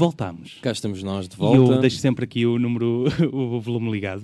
voltámos. Cá estamos nós de E volta. eu deixo sempre aqui o número, o volume ligado.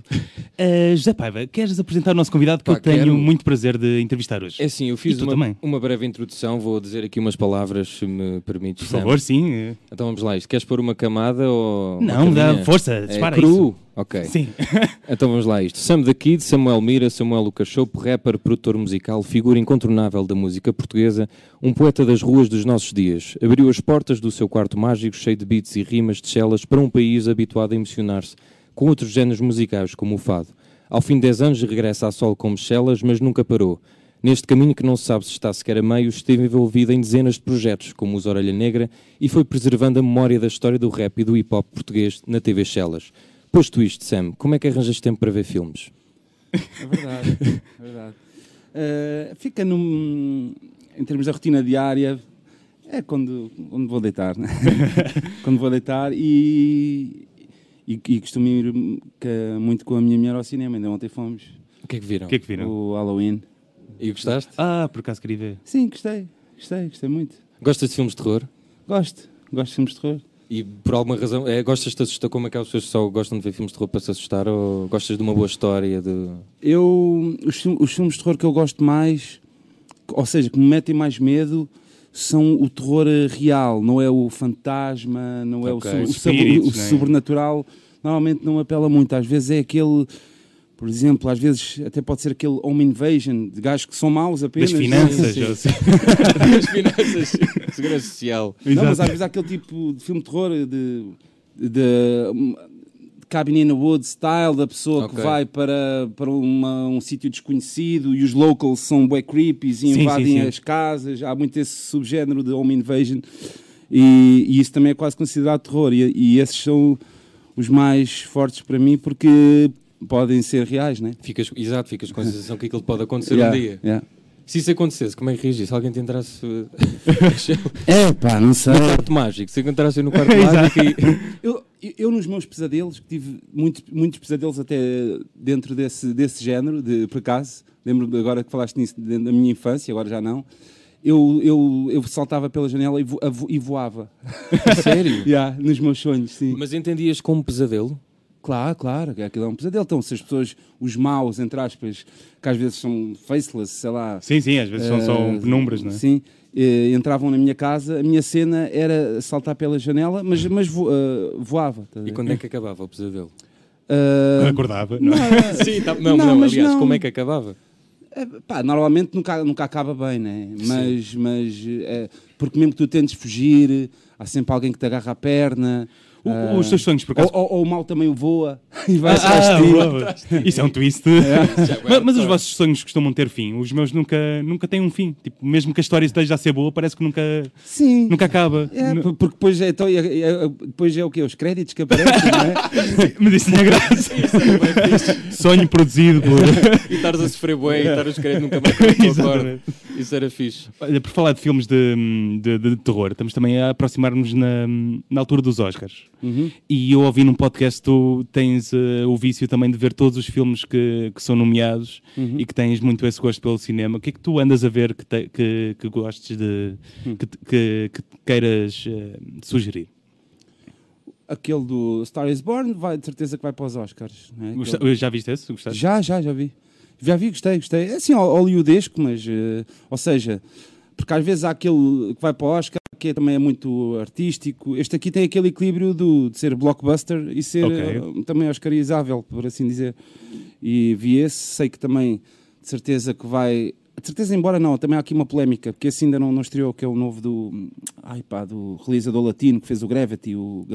Uh, José Paiva, queres apresentar o nosso convidado que Pá, eu tenho quero. muito prazer de entrevistar hoje? É assim, eu fiz E uma, também. uma breve introdução, vou dizer aqui umas palavras, se me permites. Por favor, sim. uh, Então vamos lá, isto queres pôr uma camada ou. Não, dá força, É dispara cru? isso. Ok. Sim. Então vamos lá a isto. Sam the Kid, Samuel Mira, Samuel Lucas Chopo, rapper, produtor musical, figura incontornável da música portuguesa, um poeta das ruas dos nossos dias. Abriu as portas do seu quarto mágico, cheio de beats e rimas de chelas, para um país habituado a emocionar-se com outros géneros musicais, como o fado. Ao fim de 10 anos regressa a solo como chelas, mas nunca parou. Neste caminho que não se sabe se está sequer a meio, esteve envolvido em dezenas de projetos, como os Orelha Negra, e foi preservando a memória da história do rap e do hip-hop português na TV Chelas. Posto isto, Sam, como é que arranjas tempo para ver filmes? É verdade, é verdade. Eh, fica num, em termos da rotina diária, é quando, quando vou deitar, né? quando vou deitar e, e, e costumo ir muito com a minha mulher ao cinema, ainda ontem fomos, O que é que viram? O que é que viram? o Halloween. E gostaste? Ah, por acaso queria ver. Sim, gostei, gostei, gostei muito. Gostas de filmes de terror? Gosto, gosto de filmes de terror. E por alguma razão, é, gostas de te assustar? Como é que as pessoas só gostam de ver filmes de terror para se assustar? Ou gostas de uma boa história? De... Eu, os, os filmes de terror que eu gosto mais, ou seja, que me metem mais medo, são o terror real, não é o fantasma, não é o o, espíritos, o não é? sobrenatural. Normalmente não apela muito. Às vezes é aquele, por exemplo, às vezes até pode ser aquele home invasion de gajos que são maus apenas. Das finanças. Sim, sim. ou assim. As finanças, segurança social. Não, mas às vezes há aquele tipo de filme de terror de, de, de Cabin in the Woods style, da pessoa Ok. que vai para, para uma- um sítio desconhecido e os locals são bué creepies e Sim, invadem sim, sim. as casas. Há muito esse subgénero de home invasion e, e isso também é quase considerado terror. E, e esses são os mais fortes para mim porque podem ser reais, né? Ficas, exato, ficas com a sensação que aquilo pode acontecer Yeah, um dia. yeah. Se isso acontecesse, como é que reagis? Se alguém te entrasse É pá, não sei. no quarto mágico, se encontrasse no quarto mágico e... Eu, eu- nos meus pesadelos, que tive muito, muitos pesadelos até dentro desse, desse género, de, por acaso, lembro agora que falaste nisso da minha infância, agora já não, eu, eu, eu saltava pela janela e, vo- e voava. Sério? Yeah, nos meus sonhos, sim. Mas entendias como pesadelo? Claro, claro, que aquilo é um pesadelo. Então, se as pessoas, os maus, entre aspas, que às vezes são faceless, sei lá, Sim, sim, às vezes são só eh, penumbras, não é? Sim, eh, entravam na minha casa, a minha cena era saltar pela janela, mas, mas vo- eh, voava. tá? E quando é que acabava o pesadelo? Eh, Acordava, não é? não, Sim, tá- não, Não, não, aliás, não. como é que acabava? É, pá, normalmente nunca, nunca acaba bem, né? Mas, mas é, porque mesmo que tu tentes fugir, há sempre alguém que te agarra a perna. O- ah, os teus sonhos, por ou, acaso. ou- ou o mal também o voa e vai Ah, ah. Isso é um twist. mas, mas os vossos sonhos costumam ter fim. Os meus nunca, nunca têm um fim. Tipo, mesmo que a história esteja a ser boa, parece que nunca, Sim. nunca acaba. É, porque depois é, então, é, é- depois é o quê? Os créditos que aparecem, não é? Mas isso não é graça. Sonho produzido por. E estares a sofrer bué e estar a escrever nunca mais com a tua Exatamente. corda. Isso era fixe. Olha, por falar de filmes de, de- de terror, estamos também a aproximar-nos na, na altura dos Oscars. Uhum. E eu ouvi num podcast tu tens eh, o vício também de ver todos os filmes que, que são nomeados Uhum. e que tens muito esse gosto pelo cinema. O que é que tu andas a ver que, te- que, que gostes de. Hum. que, que- que queiras eh, sugerir? Aquele do Star is Born, vai, de certeza que vai para os Oscars. É? Gosta- Aquele- Já viste esse? Gostaste? Já, já, já vi. Já vi, gostei, gostei. É assim, hol- hollywoodesco, mas... eh, ou seja, porque às vezes há aquele que vai para o Oscar, que também é muito artístico. Este aqui tem aquele equilíbrio do, de ser blockbuster e ser Ok. eh, também oscarizável, por assim dizer. E vi esse, sei que também, de certeza que vai... De certeza, embora não, também há aqui uma polémica, porque esse ainda não, não estreou, que é o novo do... Ai pá, do realizador latino que fez o Gravity, o...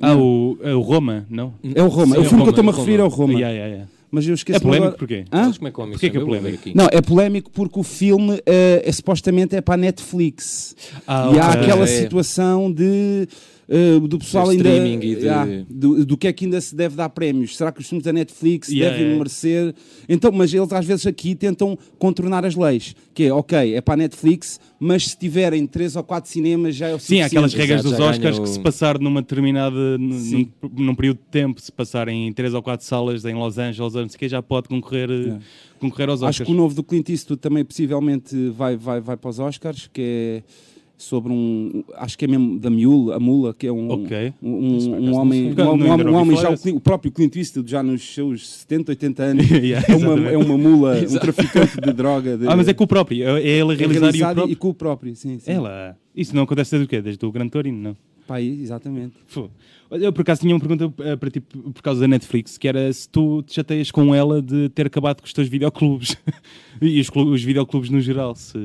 Ah, o, é o Roma, não? É o Roma. Sim, o é filme que eu Roma, estou-me a referir é o Roma. Yeah, yeah, yeah. Mas eu esqueci É polémico agora... porquê? Hã? Como é que é a Porquê que é polémico? aqui. Não, é polémico porque o filme eh, é, supostamente é para a Netflix. Ah, e há ok. aquela É. situação de eh, do pessoal ainda streaming e de- Ah, do, do que é que ainda se deve dar prémios. Será que os filmes da Netflix Yeah, devem yeah. merecer? Então, mas eles às vezes aqui tentam contornar as leis, que é ok, é para a Netflix, mas se tiverem três ou quatro cinemas já é o Sim, há aquelas regras Exato, dos Oscars ganha que se passar numa determinada num, num período de tempo, se passarem em três ou quatro salas em Los Angeles, ou não sei o que, já pode concorrer, Yeah. concorrer aos Acho Oscars. que o novo do Clint Eastwood também possivelmente vai, vai, vai para os Oscars, que é, sobre um, acho que é mesmo da Mule, a Mula, que é um, Ok. um, um, um homem, um, não um ouvi homem já, o, o próprio Clint Eastwood, já nos seus 70, 80 anos, Yeah, é, uma, é uma mula, um traficante de droga. De, Ah, mas é com o próprio. É é ele a é realizar e o próprio. e com o próprio, sim. sim. Ela. Isso não acontece desde o quê? Desde o Gran Torino, não? Pá, aí, exatamente. Olha, eu por acaso tinha uma pergunta eh, para ti por causa da Netflix, que era se tu te chateias com ela de ter acabado com os teus videoclubes e os, os videoclubes no geral. Se...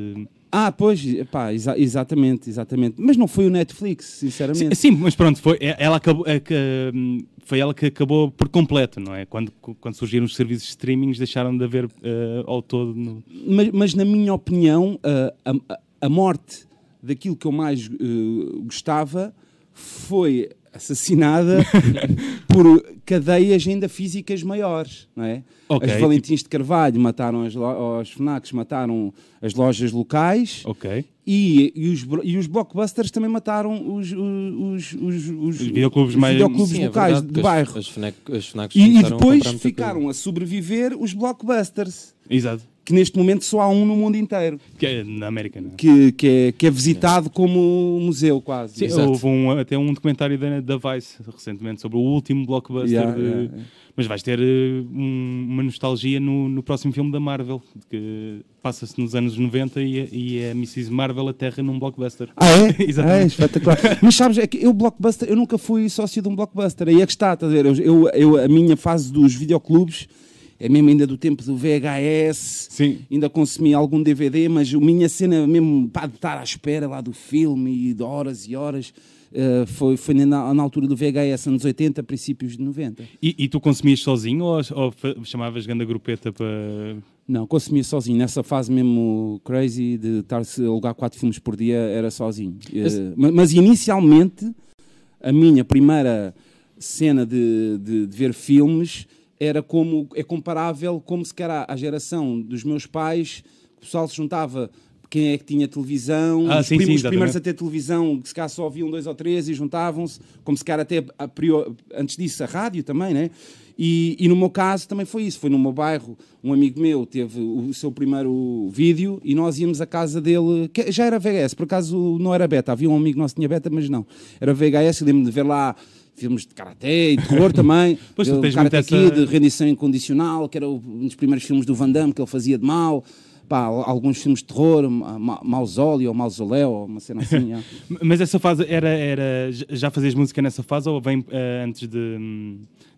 Ah, pois, pá, exa- exatamente, exatamente. Mas não foi o Netflix, sinceramente. Sim, mas pronto, foi, é- ela acabou, é que, hum, foi ela que acabou por completo, não é? Quando, quando surgiram os serviços de streamings, deixaram de haver eh, ao todo. No... mas, mas, na minha opinião, a, a- a morte daquilo que eu mais eh, gostava foi assassinada por cadeias ainda físicas maiores, não é? Ok, As Valentins de Carvalho mataram as, os FNACs, mataram as lojas locais Ok. e, e, os, e os blockbusters também mataram os, os, os, os, os videoclubes os mais- videoclubes Sim, é locais verdade, de bairro. As, as, FNAC, as FNACs E, e a depois muita ficaram a sobreviver os blockbusters, Exato. Que neste momento só há um no mundo inteiro. Que é na América, não é? que, que, é, que é visitado como museu quase. Sim, Exato. houve um- até um documentário da, da Vice recentemente sobre o último blockbuster. Yeah, de- yeah, yeah. Mas vais ter eh, um- uma nostalgia no, no próximo filme da Marvel, que passa-se nos anos 90 e, é- e é a Mrs. Marvel aterra num blockbuster. Ah, é? Exatamente. É, espetacular. Mas sabes, é que eu, blockbuster, eu nunca fui sócio de um blockbuster. Aí é que está, estás a ver? Eu, eu- a minha fase dos videoclubes é mesmo ainda do tempo do VHS. Sim. Ainda consumi algum DVD, mas a minha cena mesmo pá, de estar à espera lá do filme e de horas e horas eh, foi, foi na, na altura do VHS, anos 80, princípios de 90. E, e tu consumias sozinho ou, ou chamavas ganda grupeta para. Não, consumia sozinho. Nessa fase mesmo crazy de estar-se a alugar quatro filmes por dia, era sozinho. Eh, ma- mas, inicialmente, a minha primeira cena de, de- de ver filmes era como é comparável como se quer à, geração dos meus pais, o pessoal se juntava. Quem é que tinha televisão? Ah, os, sim, prim- sim, os primeiros a ter televisão, que se calhar só haviam dois ou três e juntavam-se, como se calhar até a prior- antes disso a rádio também, né? E, e no meu caso também foi isso. Foi no meu bairro, um amigo meu teve o seu primeiro vídeo e nós íamos à casa dele, que já era VHS, por acaso não era beta, havia um amigo nosso que tinha beta, mas não. Era VHS, eu lembro de ver lá filmes de karaté e terror também. Pois tu tens Karate essa- Kid, Rendição Incondicional, que era um dos primeiros filmes do Van Damme que ele fazia de mal. Pá, alguns filmes de terror, Ma- Ma- Mausóleo ou Mausoléu, uma cena assim. já. Mas essa fase era. era já fazias música nessa fase ou vem eh, antes de,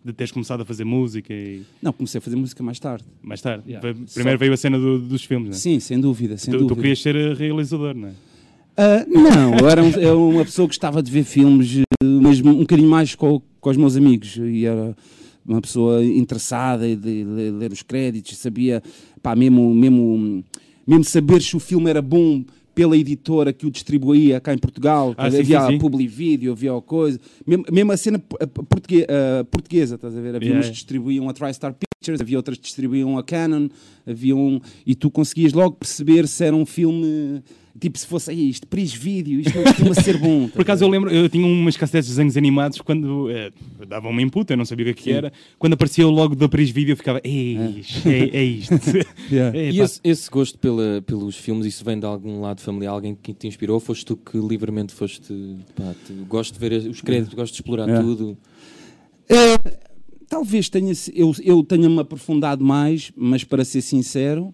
de teres começado a fazer música e Não, comecei a fazer música mais tarde. mais tarde? Yeah. Primeiro veio a cena do- dos filmes, não é? Sim, sem dúvida, sem Tu, dúvida. tu querias ser realizador, não é? Ah, não, eu era um- eu uma pessoa que gostava de ver filmes, eh, mas um bocadinho mais com, com os meus amigos. E era uma pessoa interessada e de, de ler os créditos, sabia, pá, mesmo, mesmo, mesmo saber se o filme era bom pela editora que o distribuía cá em Portugal. Ah, sim, havia sim, sim. a Publivídeo, havia a coisa. Mesmo, mesmo a cena p- a portugue- a portuguesa, estás a ver? Havia Yeah, uns que distribuíam a TriStar Pictures, havia outras que distribuíam a Canon, havia um, e tu conseguias logo perceber se era um filme, tipo se fosse "Ei, isto, Pris Vídeo, isto não costuma ser bom. Por acaso eu lembro, eu tinha umas cassetes de desenhos animados quando eh, davam uma input, eu não sabia o que, é que era. Quando aparecia o logo da Pris Video, eu ficava, ei, é, é isto. Yeah. É, E pá. esse, esse gosto pela, pelos filmes, isso vem de algum lado familiar? Alguém que te inspirou? Ou foste tu que livremente foste. Pá, te- gosto de ver os créditos, gosto de explorar É. tudo. Talvez tenha, eu, eu tenha-me aprofundado mais, mas para ser sincero,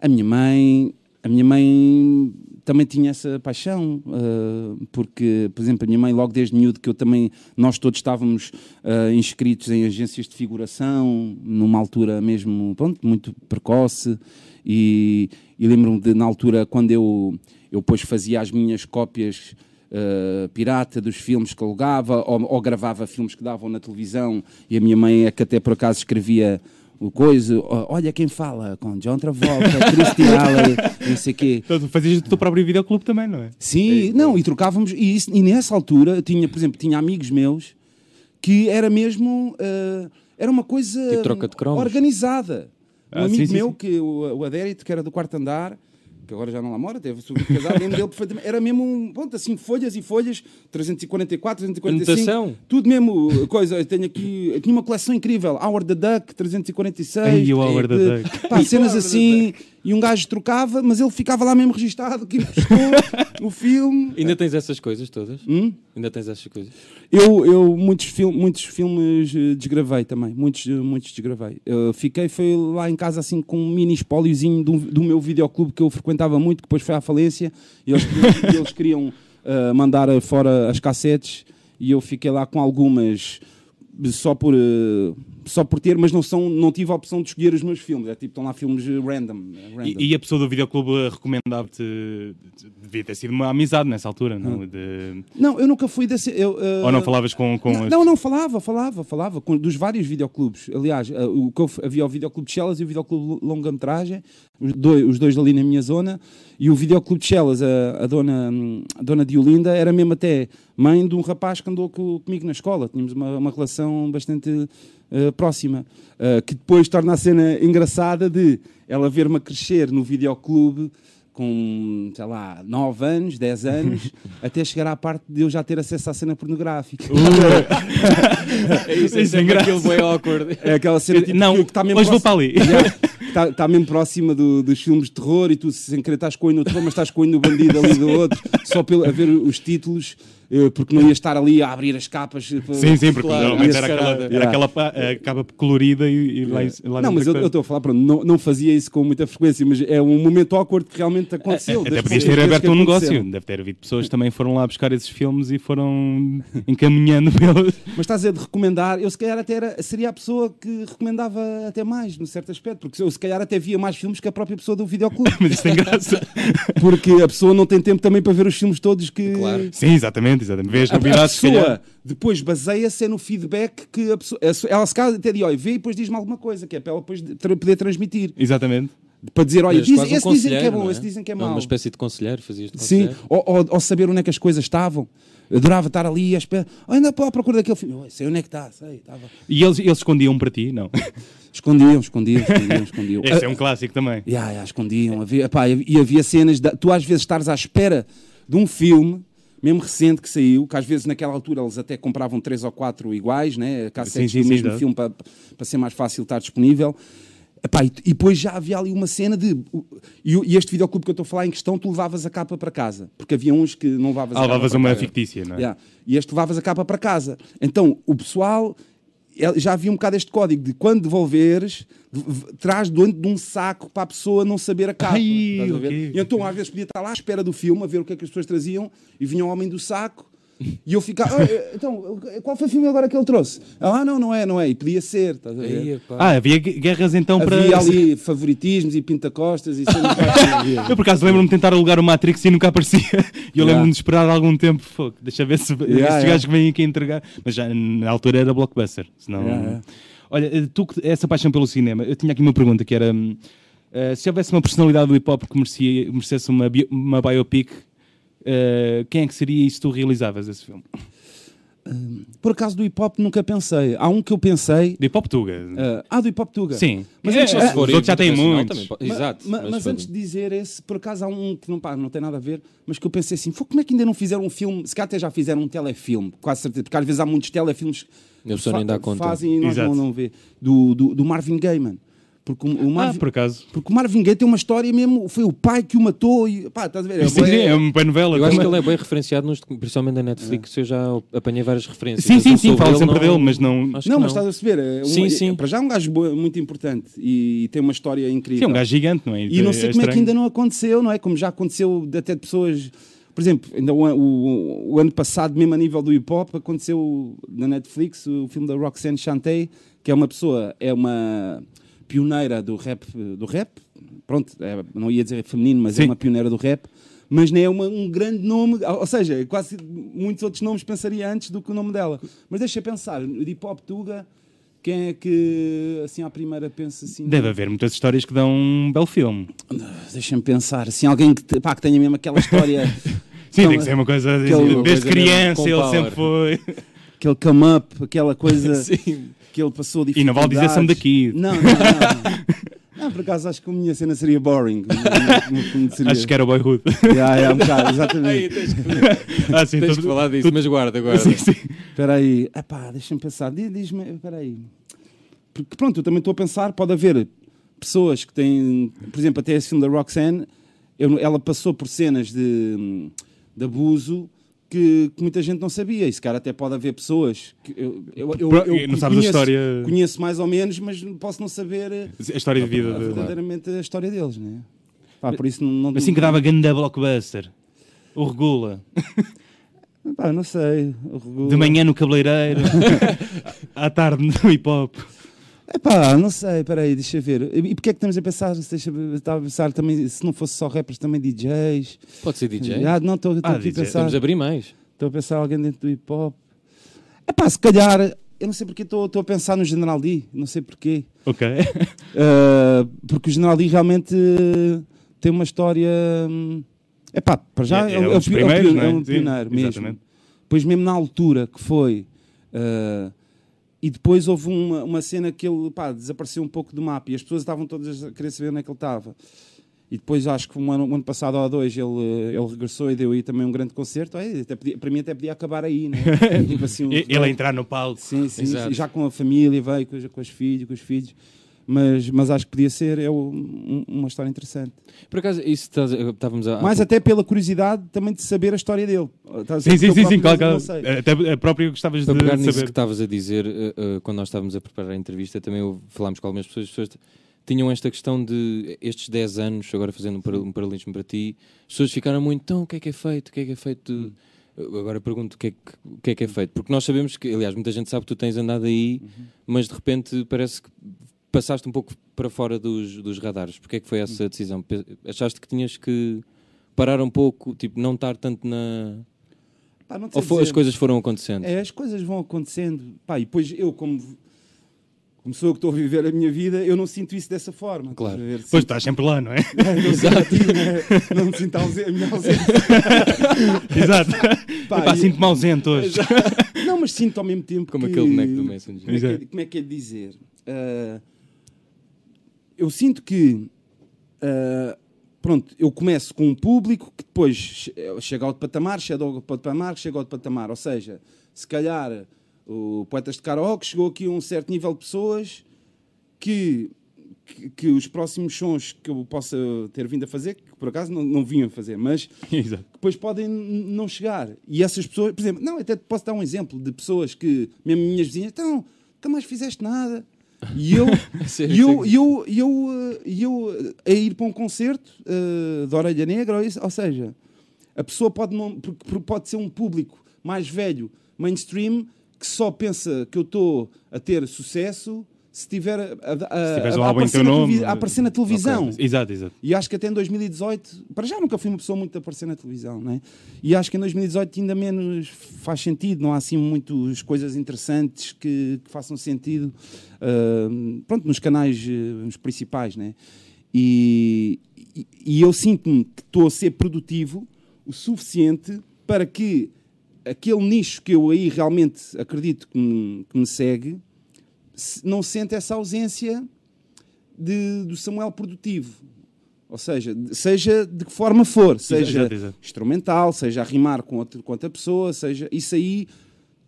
a minha mãe, a minha mãe também tinha essa paixão, eh, porque, por exemplo, a minha mãe, logo desde miúdo, que eu também, nós todos estávamos eh, inscritos em agências de figuração, numa altura mesmo, pronto, muito precoce, e, e lembro-me de, na altura, quando eu, eu depois fazia as minhas cópias uh, pirata dos filmes que alugava ou, ou gravava filmes que davam na televisão. E a minha mãe é que até por acaso escrevia o coisa, "Ó, olha quem fala, com John Travolta, Christy Alley, não sei o quê. Então, tu fazias o teu próprio videoclube também, não é? Sim, não, e trocávamos, e, isso- e nessa altura eu tinha, por exemplo, tinha amigos meus que era mesmo, uh, era uma coisa Tipo troca de cromos. organizada. Um Ah, amigo sim, sim, meu, sim. que o, o Adérito, que era do quarto andar, que agora já não lá mora, teve subido casado, lembro dele perfeitamente. Era mesmo, um, pronto, assim, folhas e folhas, 344, 345. Anotação. Tudo mesmo, coisa. Eu tenho aqui, eu tinha uma coleção incrível. Howard the Duck, 346. Ai, o Howard the de- Duck. Pá, cenas assim. E um gajo trocava, mas ele ficava lá mesmo registado, que emprestou o filme. Ainda tens essas coisas todas? Hum? Ainda tens essas coisas? Eu, eu muitos, fil muitos filmes eh, desgravei também, muitos, eh, muitos desgravei. Eu fiquei, foi lá em casa assim com um mini espóliozinho do, do meu videoclube que eu frequentava muito, que depois foi à falência, e eles, queriam- eles queriam eh, mandar fora as cassetes, e eu fiquei lá com algumas só por, eh, só por ter, mas não, são, não tive a opção de escolher os meus filmes, é tipo, estão lá filmes random. random. E, e a pessoa do videoclube recomendava-te. Devia ter sido uma amizade nessa altura, não? De- Não, eu nunca fui desse... Eu, eh, Ou não falavas com. com Não, as- não, não, falava, falava, falava, com, dos vários videoclubes. Aliás, eh, o que eu havia o videoclube de Chelas e o videoclube de longa-metragem, os dois, os dois ali na minha zona, e o videoclube de Chelas, a, a dona, hum, a dona Diolinda, era mesmo até mãe de um rapaz que andou co- comigo na escola. Tínhamos uma, uma relação bastante eh, próxima, eh, que depois torna a cena engraçada de ela ver-me a crescer no videoclube com, sei lá, 9 anos, 10 anos, até chegar à parte de eu já ter acesso à cena pornográfica. É isso, é é sempre engraçado. aquilo bem awkward. É aquela cena tipo, Não, que está mesmo hoje vou para ali. Está tá mesmo próxima do- dos filmes de terror e tu sem querer estás com o terror, mas estás com o bandido ali do outro, só pelo, a ver os títulos, porque não ia estar ali a abrir as capas. eh, Sim, sim, porque normalmente era aquela, era Yeah. aquela eh, capa colorida e, e lá, lá Não, mas eu é eu estou a falar, pronto, não, não fazia isso com muita frequência, mas é um momento awkward que realmente aconteceu. Até podias ter aberto um negócio. Deve ter havido pessoas que também foram lá buscar esses filmes e foram encaminhando pelos. Mas estás a dizer de recomendar, eu se calhar até era, seria a pessoa que recomendava até mais, num certo aspecto, porque eu se calhar até via mais filmes que a própria pessoa do videoclube, Mas isto tem graça. porque a pessoa não tem tempo também para ver os filmes todos que. Claro. Sim, exatamente, exatamente. Vês A, a novidades, calhar. pessoa depois baseia-se no feedback que a pessoa. a- Ela se calhar até diz, olha, vê e depois diz-me alguma coisa, que é para ela depois de- tra- poder transmitir. Exatamente. Para dizer, olha, diz, um esse dizem que é bom, não esse dizem que é mau. Uma espécie de conselheiro, fazias de Sim, conselheiro. ou, ou- ou saber onde é que as coisas estavam. Adorava estar ali à espera. Ainda estou à procura daquele filme. Sei onde é que está, sei. Estava. E eles, eles escondiam para ti? Não. Escondiam, escondiam, escondiam, escondiam. Esse é um clássico também. Ya, ya, escondiam. Havia, epá, e havia cenas. de- tu às vezes estares à espera de um filme, mesmo recente que saiu, que às vezes naquela altura eles até compravam três ou quatro iguais, né? cassetes Sim, sim, do sim, mesmo dá. filme para, para ser mais fácil estar disponível. Epá, e, e depois já havia ali uma cena de. E, e este videoclube que eu estou a falar em questão, tu levavas a capa para casa. Porque havia uns que não levavas Ah, a capa levavas para uma fictícia, não é? Yeah. E este levavas a capa para casa. Então, o pessoal já havia um bocado este código de quando devolveres, traz dentro de um saco para a pessoa não saber a capa. Ai, Estás a ver? ok. E então, às vezes, podia estar lá à espera do filme, a ver o que é que as pessoas traziam, e vinha o homem do saco. E eu ficava, "Ah, eh, então, qual foi o filme agora que ele trouxe? Ah, não, não é, não é. E podia ser, estás a ver? Aí. Ah, havia gu- guerras então para. Havia ali favoritismos e pintacostas e. Eu por acaso lembro-me de tentar alugar o Matrix e nunca aparecia. E eu Yeah. lembro-me de esperar algum tempo. Fogo, deixa ver se estes yeah. gajos que vêm aqui entregar. Mas já na altura era blockbuster. Senão... Yeah, yeah. Olha, eh, tu essa paixão pelo cinema, eu tinha aqui uma pergunta que era: eh, se houvesse uma personalidade do hip hop que merecia, merecesse uma, bio- uma biopic, eh, quem é que seria e se tu realizavas esse filme? Por acaso do hip hop nunca pensei. Há um que eu pensei. De hip hop Tuga. ah, ah, do hip hop Tuga. Sim. Mas É, antes- é, os outros já têm muitos. também pode- Ma- Exato. ma- mas, foi- antes de dizer esse, por acaso há um que não, pá, não tem nada a ver, mas que eu pensei assim: "Fô, como é que ainda não fizeram um filme? Se calhar até já fizeram um telefilme, quase certeza, porque às vezes há muitos telefilmes E a pessoa nem dá conta. fazem e nós Exato. não, não vê. Do, do, do Marvin Gaye, Porque o, o Ah, Marvin, por acaso. porque o Marvin Gaye tem uma história mesmo, foi o pai que o matou e pá, estás a ver? É Sim, sim, é uma boa novela. Eu acho que também. ele é bem referenciado, nos, principalmente na Netflix. Eu já apanhei várias referências. Sim, sim, sim, falo sempre não- dele, mas não. acho que Não, mas estás a perceber? É um- Sim, é- sim. Para já é um gajo boa- muito importante e, tem uma história incrível. Sim, é um gajo gigante, não é? E não sei É como é que ainda não aconteceu, não é? Como já aconteceu de até de pessoas. Por exemplo, ainda o, o- o ano passado, mesmo a nível do hip hop, aconteceu na Netflix o filme da Roxanne Shantay, que é uma pessoa, é uma pioneira do rap, do rap. Pronto, é- não ia dizer feminino, mas é Sim. uma pioneira do rap. Mas não é uma- um grande nome, ou seja, quase muitos outros nomes pensaria antes do que o nome dela. Mas deixa pensar, de hip hop Tuga, quem é que assim à primeira pensa assim? Deve haver muitas histórias que dão um belo filme. Deixa-me pensar, assim, alguém que, pá, que tenha mesmo aquela história, Sim, tem que ser uma coisa. aquele- desde coisa criança, ele sempre foi. aquele come up, aquela coisa Sim. Que ele passou E não vale dizer Sam da Kid. Não, não, não. Não, por acaso acho que a minha cena seria boring. Seria. Acho que era o Boyhood. Yeah, yeah, um bocado, Aí, exatamente. tens que, ah, sim, tens tudo- que falar disso, mas guarda, guarda. Sim, sim. Espera aí. Epá, deixa-me pensar. Diz- Diz-me, espera aí. Porque pronto, eu também estou a pensar, pode haver pessoas que têm, por exemplo, até esse filme da Roxanne, eu- ela passou por cenas de, de abuso que, que muita gente não sabia. E se calhar até pode haver pessoas que eu, eu, eu, eu não sabes a conheço, história- conheço mais ou menos, mas posso não saber eh, A história de vida. de- verdadeiramente a história deles, né? Pá, por isso não, não Assim que dava ganda blockbuster. O Regula. Pá, não sei. O Regula- De manhã no cabeleireiro. à tarde no hip hop. Epá, não sei, peraí, deixa eu ver. E porquê é que estamos a pensar, deixa, estava a pensar também, se não fosse só rappers, também DJs? Pode ser DJ. Ah, não, estou Ah, aqui a pensar. Vamos abrir mais. Estou a pensar alguém dentro do hip hop. Epá, se calhar, eu não sei porque estou estou a pensar no General D, não sei porquê. Ok. Ah, porque o General D realmente tem uma história. hum, Epá, para já É- é, é é um é o primeiros, pi- não é? é um Sim, pioneiro mesmo. exatamente. Pois mesmo na altura que foi. ah, e depois houve uma, uma cena que ele pá, desapareceu um pouco do mapa e as pessoas estavam todas a querer saber onde é que ele estava. E depois, acho que um ano, um ano passado ou dois, ele, ele regressou e deu aí também um grande concerto. É, até podia- para mim, até podia acabar aí, né? tipo assim, um- Ele a entrar no palco. Sim, sim, já com a família, veio com, com os filhos, com os filhos. Mas, mas acho que podia ser é um- uma história interessante. Por acaso, isso estás- estávamos a. Mais até pela curiosidade também de saber a história dele. Estás Sim, sim, sim, sim, claro. Até a própria gostavas Para de pegar nisso saber. que estavas a dizer, eh, eh, quando nós estávamos a preparar a entrevista, também falámos com algumas pessoas, as pessoas tinham esta questão de estes 10 anos, agora fazendo um, para- paralelismo para ti, as pessoas ficaram muito, então o que é que é feito? O que é que é feito? de-" Eu Agora pergunto o que, é que, o que é que é feito, porque nós sabemos que, aliás, muita gente sabe que tu tens andado aí, mas de repente parece que passaste um pouco para fora dos, dos radares. Porquê é que foi essa decisão? Pe- Achaste que tinhas que parar um pouco, tipo, não estar tanto na. Pá, Ou fo- dizer. as coisas foram acontecendo? É, as coisas vão acontecendo. Pá, e depois eu, como, como sou eu que estou a viver a minha vida, eu não sinto isso dessa forma. Claro. ver? Pois Sinto- estás sempre lá, não é? não, sinto aqui, né? não me sinto ausente, a minha ausência. Exato. Pá, Epá, e- sinto-me ausente hoje. Não, mas sinto ao mesmo tempo Como que... aquele boneco do Messenger. Como é que, é- como é que é de dizer? Ah, eu sinto que... ah, pronto, eu começo com um público que depois che- chega ao patamar, chega ao patamar, chega ao patamar. Ou seja, se calhar o Poetas de Karaoke chegou aqui a um certo nível de pessoas que, que, que os próximos sons que eu possa ter vindo a fazer, que por acaso não, não vinham a fazer, mas Exato. depois podem não chegar. E essas pessoas, por exemplo, não, até te posso dar um exemplo de pessoas que, mesmo minhas vizinhas, então, nunca mais fizeste nada. E eu, Sério, e eu, e eu, e eu, e eu, eh, a ir para um concerto eh, de Orelha Negra, ou, isso, ou seja, a pessoa pode, não, pode ser um público mais velho, mainstream, que só pensa que eu estou a ter sucesso se tiver a, um aparecer nome. a aparecer na televisão. Exato, exato. E acho que até em 2018, para já nunca fui uma pessoa muito a aparecer na televisão, né? E acho que em 2018 ainda menos faz sentido, não há assim muitas coisas interessantes que, que façam sentido, ah, pronto, nos canais, nos principais, né? E, e, e eu sinto-me que estou a ser produtivo o suficiente para que aquele nicho que eu aí realmente acredito que me, que me segue se- não sente essa ausência de, do Samuel produtivo. Ou seja, de- seja de que forma for, seja Exato, exato. instrumental, seja a rimar com, outro, com outra pessoa, seja isso aí.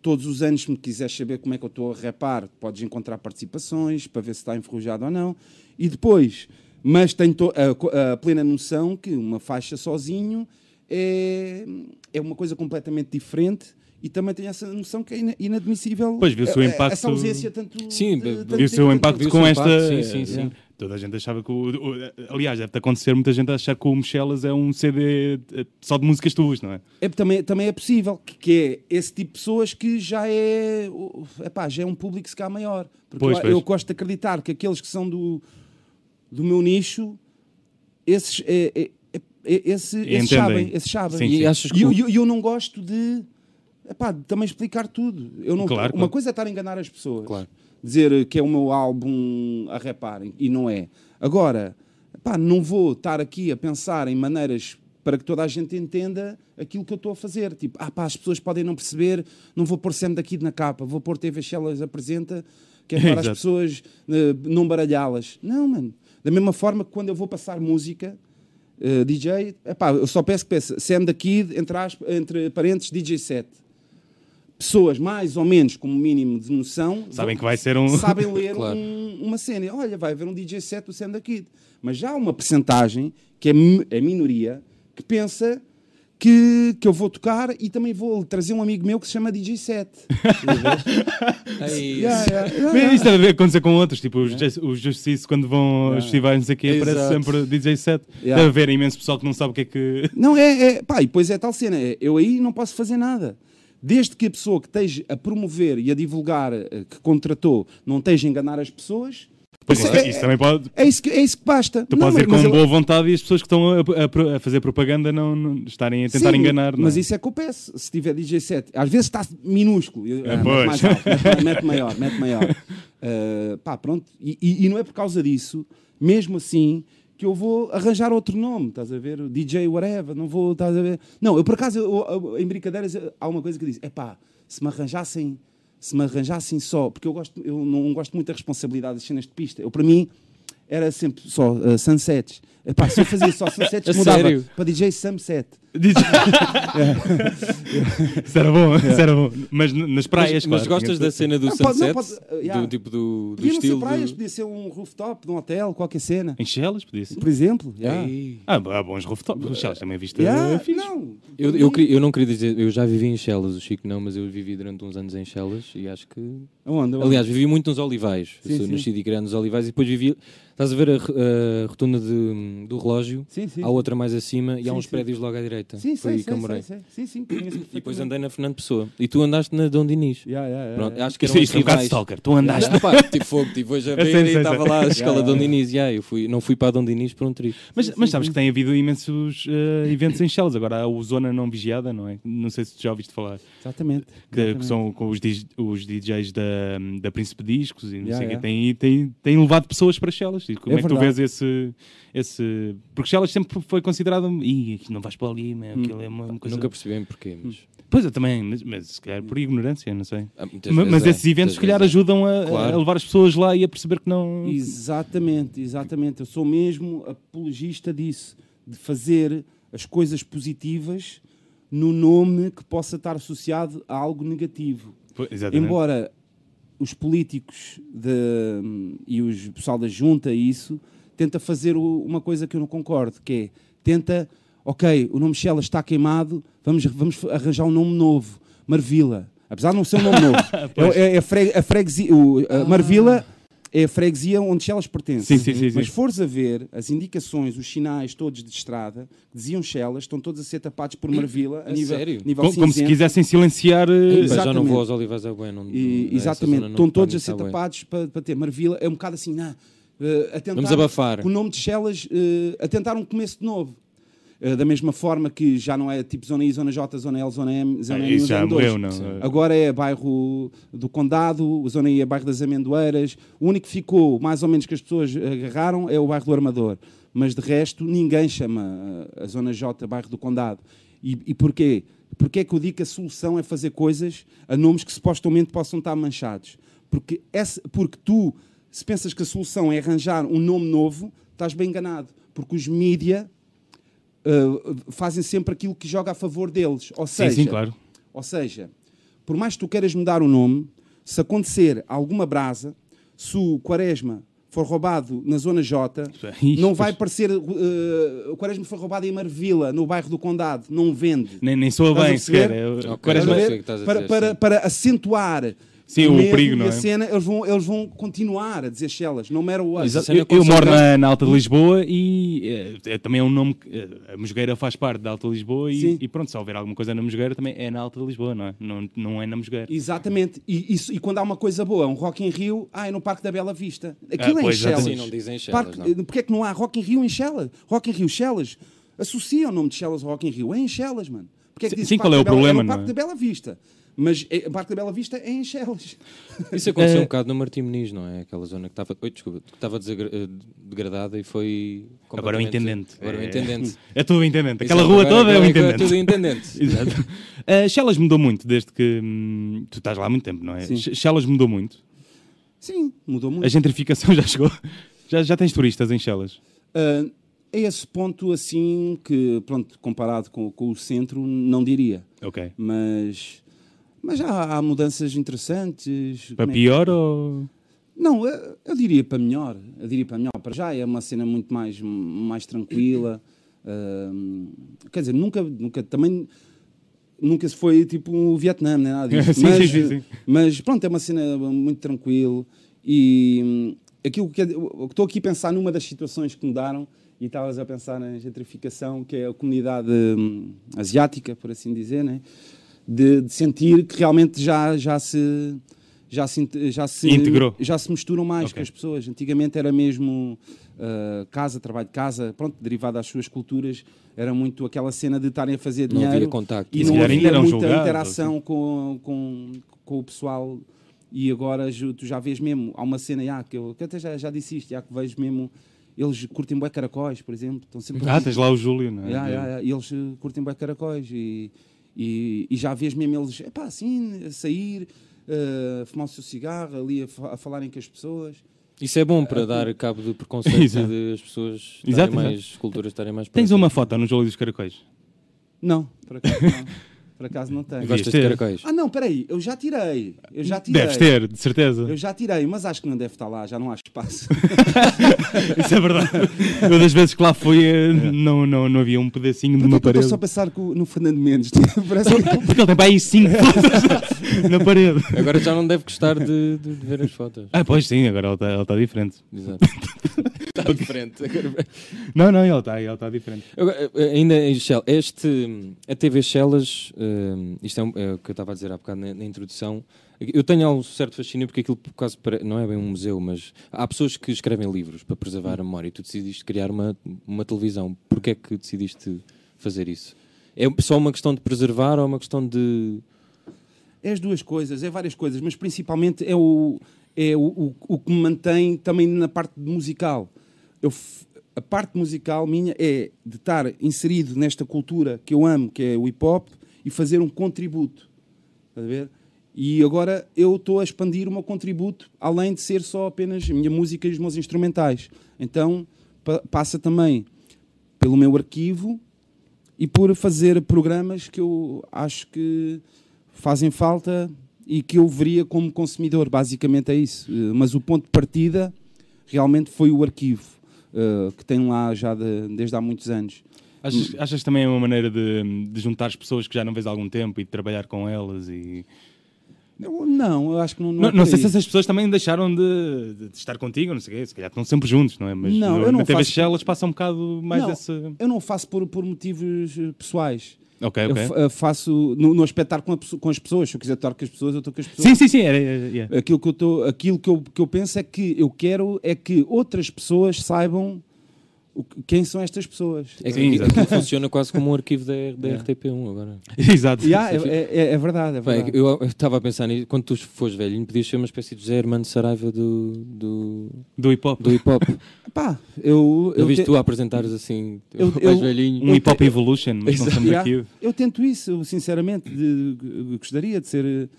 Todos os anos, se me quiseres saber como é que eu estou a rapar, podes encontrar participações para ver se está enferrujado ou não. E depois, mas tenho a, a plena noção que uma faixa sozinho é, é uma coisa completamente diferente e também tenho essa noção que é ina- inadmissível Pois, viu-se o eh, impacto- essa ausência tanto Sim, de- be- tanto E o impacto Viu-se com esta. sim, sim, sim. Toda a gente achava que o. aliás, deve acontecer muita gente a achar que o Michelas é um CD eh, só de músicas tuas, não é? É, também, também é possível, que, que é esse tipo de pessoas que já é, epá, já é um público se calhar maior. Porque Pois, eu, pois. eu gosto de acreditar que aqueles que são do, do meu nicho, esses, é, é, é- é- esse, esses sabem. Esses sabem. Sim, E sim. que E eu, eu não gosto de epá, também explicar tudo. Eu não, Claro, uma claro. coisa é estar a enganar as pessoas. Claro. Dizer que é o meu álbum a reparem, e não é. Agora, epá, não vou estar aqui a pensar em maneiras para que toda a gente entenda aquilo que eu estou a fazer. Tipo, ah pá, as pessoas podem não perceber, não vou pôr Sam daqui na capa, vou pôr TV Shellas apresenta, que é para as pessoas eh, não baralhá-las. Não, mano. Da mesma forma que quando eu vou passar música, eh, DJ, epá, eu só peço que peça Sam da Kid, entre, entre parentes, DJ set. Pessoas mais ou menos com um mínimo de noção Sabem vão- que vai ser um. sabem ler Claro. um- uma cena. Olha, vai haver um DJ set do Senda Kid. Mas já há uma percentagem, que é a minoria, que pensa que, que eu vou tocar e também vou trazer um amigo meu que se chama DJ set. Ei, Yeah, yeah, yeah, yeah. Isto deve acontecer com outros, tipo os, Just- os Justice, quando vão aos festivais, não sei o quê, aparece Exato. sempre DJ set. Yeah. Deve haver imenso pessoal que não sabe o que é que. Não, é, é. Pá, e depois é tal cena. é, Eu aí não posso fazer nada. Desde que a pessoa que esteja a promover e a divulgar, eh, que contratou, não esteja a enganar as pessoas, Pois Isso isso, é- isso também pode. é isso que, é isso que basta. Tu Não, podes ir com boa vontade e as pessoas que estão a, a- a fazer propaganda não, não estarem a tentar Sim, enganar. não Mas é? isso é que eu peço. Se tiver DJ set, às vezes está minúsculo. É, ah, pois. mete mais alto, mete, mete maior, mete maior. Ah, pá, pronto. E, e- e não é por causa disso, mesmo assim, que eu vou arranjar outro nome. Estás a ver? DJ whatever. Não vou. Estás a ver? Não, eu por acaso, eu- eu- em brincadeiras, há uma coisa que eu disse: é pá, se me arranjassem. Se me arranjassem só, porque eu, gosto, eu não gosto muito da responsabilidade das cenas de pista. Eu, para mim, era sempre só uh, sunsets. Epá, se eu fazia só sunsets, mudava sério? para DJ Sunset. Diz- isso era bom, isso era bom. Mas n- nas praias, mas, mas claro, gostas da cena do Não, pode- não, sunset? pode- uh, yeah. Do tipo do, do Podia não ser estilo. praias, do... podia ser um rooftop de um hotel, qualquer cena. Em Chelas, podia ser. Por exemplo. yeah. Ei. Ah, há bons rooftops. Chelas também viste. Yeah, é fixe. não. Eu, eu, queria- eu não queria dizer, eu já vivi em Chelas, o Chico não, mas eu vivi durante uns anos em Chelas e acho que. Onde? Onde? Aliás, vivi muito nos Olivais. Sim, sou sim. nascido e criado nos Olivais e depois vivi. Estás a ver a, re- a rotunda de- do relógio? Sim, sim. Há outra mais acima e Sim, há uns sim. prédios logo à direita. Sim, Foi sei, aí que eu morei. sei, sei. Sim, sim, conheço E depois andei na Fernando Pessoa. E tu andaste na Dom Dinis. Yeah, yeah, yeah, Pronto, yeah. acho que os isso é um bocado stalker. Tu andaste. Não, pá, tive fogo, tive hoje a ver e estava lá a escola Yeah, Dom yeah. Dinis. Yeah, eu fui, não fui para a Dom Dinis por um trigo. Mas, mas sabes que tem havido imensos eh, eventos em Chelas. Agora há o Zona Não Vigiada, não é? Não sei se tu já ouviste falar. Exatamente. Que, que exatamente. são com os, os DJs da, da Príncipe Discos e não Yeah, sei o yeah. quê. Tem, tem, tem levado pessoas para Chelas. E como é, É que tu vês esse, esse. Porque Chelas sempre foi considerado. Ih, não vais para ali, meu, aquilo é uma, uma coisa. Nunca percebi bem porquê, mas. Pois eu também, mas, mas se calhar por ignorância, não sei. ah, muitas Ma- vezes Mas é, esses eventos, se calhar, é. ajudam a, Claro. a levar as pessoas lá e a perceber que não. Exatamente, exatamente. Eu sou mesmo apologista disso, de fazer as coisas positivas no nome que possa estar associado a algo negativo. Pois, exatamente. Embora os políticos de- e os pessoal da junta e isso tenta fazer uma coisa que eu não concordo, que é tenta, ok, o nome Shella está queimado, vamos, vamos arranjar um nome novo, Marvila. Apesar de não ser um nome novo, Pois. é, é a, fre- a freguesia, o- a Marvila é a freguesia onde Chelas pertence. Sim, sim, sim, sim. Mas fores a ver as indicações, os sinais todos de estrada, que diziam Chelas, estão todos a ser tapados por Marvila a A nível, sério? nível como, como se quisessem silenciar. eh, Mas já não Exatamente. vou aos Olivais é bueno. não- E- não- exatamente, não- estão todos a ser tapados para, para ter Marvila. É um bocado assim, nah, eh, a tentar, Vamos abafar. com o nome de Chelas, eh, a tentar um começo de novo. Eh, da mesma forma que já não é tipo zona I, zona J, zona L, zona M, zona Ah, isso já zona 2. morreu, não? Agora é bairro do Condado, a zona I é bairro das Amendoeiras. O único que ficou, mais ou menos, que as pessoas agarraram é o bairro do Armador. Mas de resto, ninguém chama eh, a zona J bairro do Condado. E, e porquê? Porquê é que eu digo que a solução é fazer coisas a nomes que supostamente possam estar manchados? Porque, essa, porque tu, se pensas que a solução é arranjar um nome novo, estás bem enganado. Porque os mídia uh, fazem sempre aquilo que joga a favor deles. Ou Sim, seja, sim, claro. ou seja, por mais que tu queiras mudar o nome, se acontecer alguma brasa, se o Quaresma for roubado na zona J, não vai parecer uh, o Quaresma foi roubado em Marvila, no bairro do Condado, não vende. Nem, nem soa bem sequer. É. Quaresma- para, para, sim. para acentuar Sim, o perigo, não é? cena, eles vão, eles vão continuar a dizer Chelas, no matter what. Exato. Eu, eu moro na, na Alta de Lisboa e é, é- também é um nome. que- é, a Mosgueira faz parte da Alta de Lisboa e, e pronto, se houver alguma coisa na Mosgueira também é na Alta de Lisboa, não é? Não, não é na Mosgueira. Exatamente. E, isso- e quando há uma coisa boa, um Rock in Rio, ah, é no Parque da Bela Vista. Aquilo Ah, é em Chelas. Sim, não dizem Chelas, Parque- não. Porquê é que não há Rock in Rio em Chelas? Rock in Rio, Chelas. Associa o nome de Chelas ao Rock in Rio. É em Chelas, mano. Porquê é que Sim, diz sim, Parque qual é o Bela- problema, É no não Parque é? da Bela Vista. Mas é- o Parque da Bela Vista é em Chelas. Isso aconteceu Eh, um bocado no Martim Meniz, não é? Aquela zona que estava, oi, desculpa, que estava eh, degradada e foi. Agora é o intendente. Agora é o É. intendente. É tudo o intendente. Aquela Exato, rua agora- toda é o agora intendente. tudo intendente. Exato. Uh, Chelas mudou muito desde que. hum, tu estás lá há muito tempo, não é? Sim. Chelas mudou muito. Sim, mudou muito. A gentrificação já chegou. Já, já tens turistas em Chelas. A esse ponto, assim, que, pronto, comparado com, com o centro, não diria. Ok. Mas Mas já há mudanças interessantes. Para é que- pior ou. Não, eu, eu diria para melhor. Eu diria para melhor. Para já é uma cena muito mais, mais tranquila. Ahm, quer dizer, nunca, nunca também nunca se foi tipo o Vietnã, nem nada disso. Sim, mas, sim, sim, mas pronto, é uma cena muito tranquilo. E hum, aquilo que estou aqui a pensar numa das situações que mudaram e estavas a pensar na gentrificação, que é a comunidade hum, asiática, por assim dizer, né? De, de sentir que realmente já, já se já se, já se Integrou. já se misturam mais Ok. com as pessoas. Antigamente era mesmo ah, casa, trabalho de casa, pronto, derivado das suas culturas, era muito aquela cena de estarem a fazer Não dinheiro havia contacto. e E não ainda havia eram muita julgados, interação com, com, com o pessoal. E agora tu já vês mesmo, há uma cena já, que eu que até já, já disse isto, já que vejo mesmo, eles curtem bué caracóis, por exemplo, estão sempre Ah, tens lá o Júlio, não é? Ya, ya. E eles eh, curtem bem caracóis e, e, e já vês mesmo eles, epá, assim, a sair, eh, a fumar o seu cigarro, ali a, a falarem com as pessoas. Isso é bom para dar cabo do preconceito Exato. de as pessoas estarem Exato, mais, culturas estarem mais Tens uma foto no Júlio dos Caracóis? Não, por acaso não. Por acaso não tenho. Gostas de ter. caracóis? Ah, não, peraí, eu já tirei. Eu já tirei. Deves ter, de certeza. Eu já tirei, mas acho que não deve estar lá, já não há espaço. Isso é verdade. Uma das vezes que lá fui, eh, não, não, não havia um pedacinho de uma Porque eu parede. estou só a pensar no Fernando Mendes. Parece que Porque ele tem para aí cinco fotos na parede. Agora já não deve gostar de, de- de ver as fotos. Ah, pois sim, agora ele está ele tá diferente. Exato. Está diferente. Não, não, ele está ele tá diferente. Agora, eh, ainda em Shell, este, a TV Shellas, eh, isto é, um- é o que eu estava a dizer há bocado na, na introdução, eu tenho um certo fascínio porque aquilo quase não é bem um museu, mas há pessoas que escrevem livros para preservar a memória e tu decidiste criar uma, uma televisão. Porquê é que decidiste fazer isso? É só uma questão de preservar ou uma questão de... É as duas coisas, é várias coisas, mas principalmente é o, é o, o, o que me mantém também na parte musical. Eu, a parte musical minha é de estar inserido nesta cultura que eu amo, que é o hip hop, e fazer um contributo. Estás a ver? E agora eu estou a expandir o meu contributo, além de ser só apenas a minha música e os meus instrumentais. Então pa- passa também pelo meu arquivo e por fazer programas que eu acho que fazem falta e que eu veria como consumidor. Basicamente é isso. Mas o ponto de partida realmente foi o arquivo, eh, que tem lá já de- desde há muitos anos. Achas, achas também é uma maneira de, de juntar as pessoas que já não vês há algum tempo e de trabalhar com elas e... Eu- não, eu acho que não. Não, é não sei se essas pessoas também deixaram de, de- de estar contigo, não sei o quê, se calhar estão sempre juntos, não é? Mas Não, no, eu não na TV faço- Shell elas passam um bocado mais Não, dessa... Eu não faço por, por motivos pessoais. Ok, Eu ok. eh, faço no, no estar com, com as pessoas. Se eu quiser estar com as pessoas, eu estou com as pessoas. Sim, sim, sim. Era, yeah. Aquilo, que eu, tô, aquilo que, eu, que eu penso é que eu quero é que outras pessoas saibam quem são estas pessoas. É que Sim, aquilo funciona quase como um arquivo da, da É. RTP1 agora. Exato. Yeah, é, é- é verdade, é Bem, verdade. eu eu estava a pensar nisso, quando tu fores velhinho, podias ser uma espécie de José Hermano Saraiva do, do, Do hip hop. do hip hop. Pá, eu, Eu eu, te- tu a apresentares assim, Eu- mais eu- velhinho. Um hip hop evolution, mas não estamos aqui. eu tento isso, eu, sinceramente. de- de- gostaria de ser eh,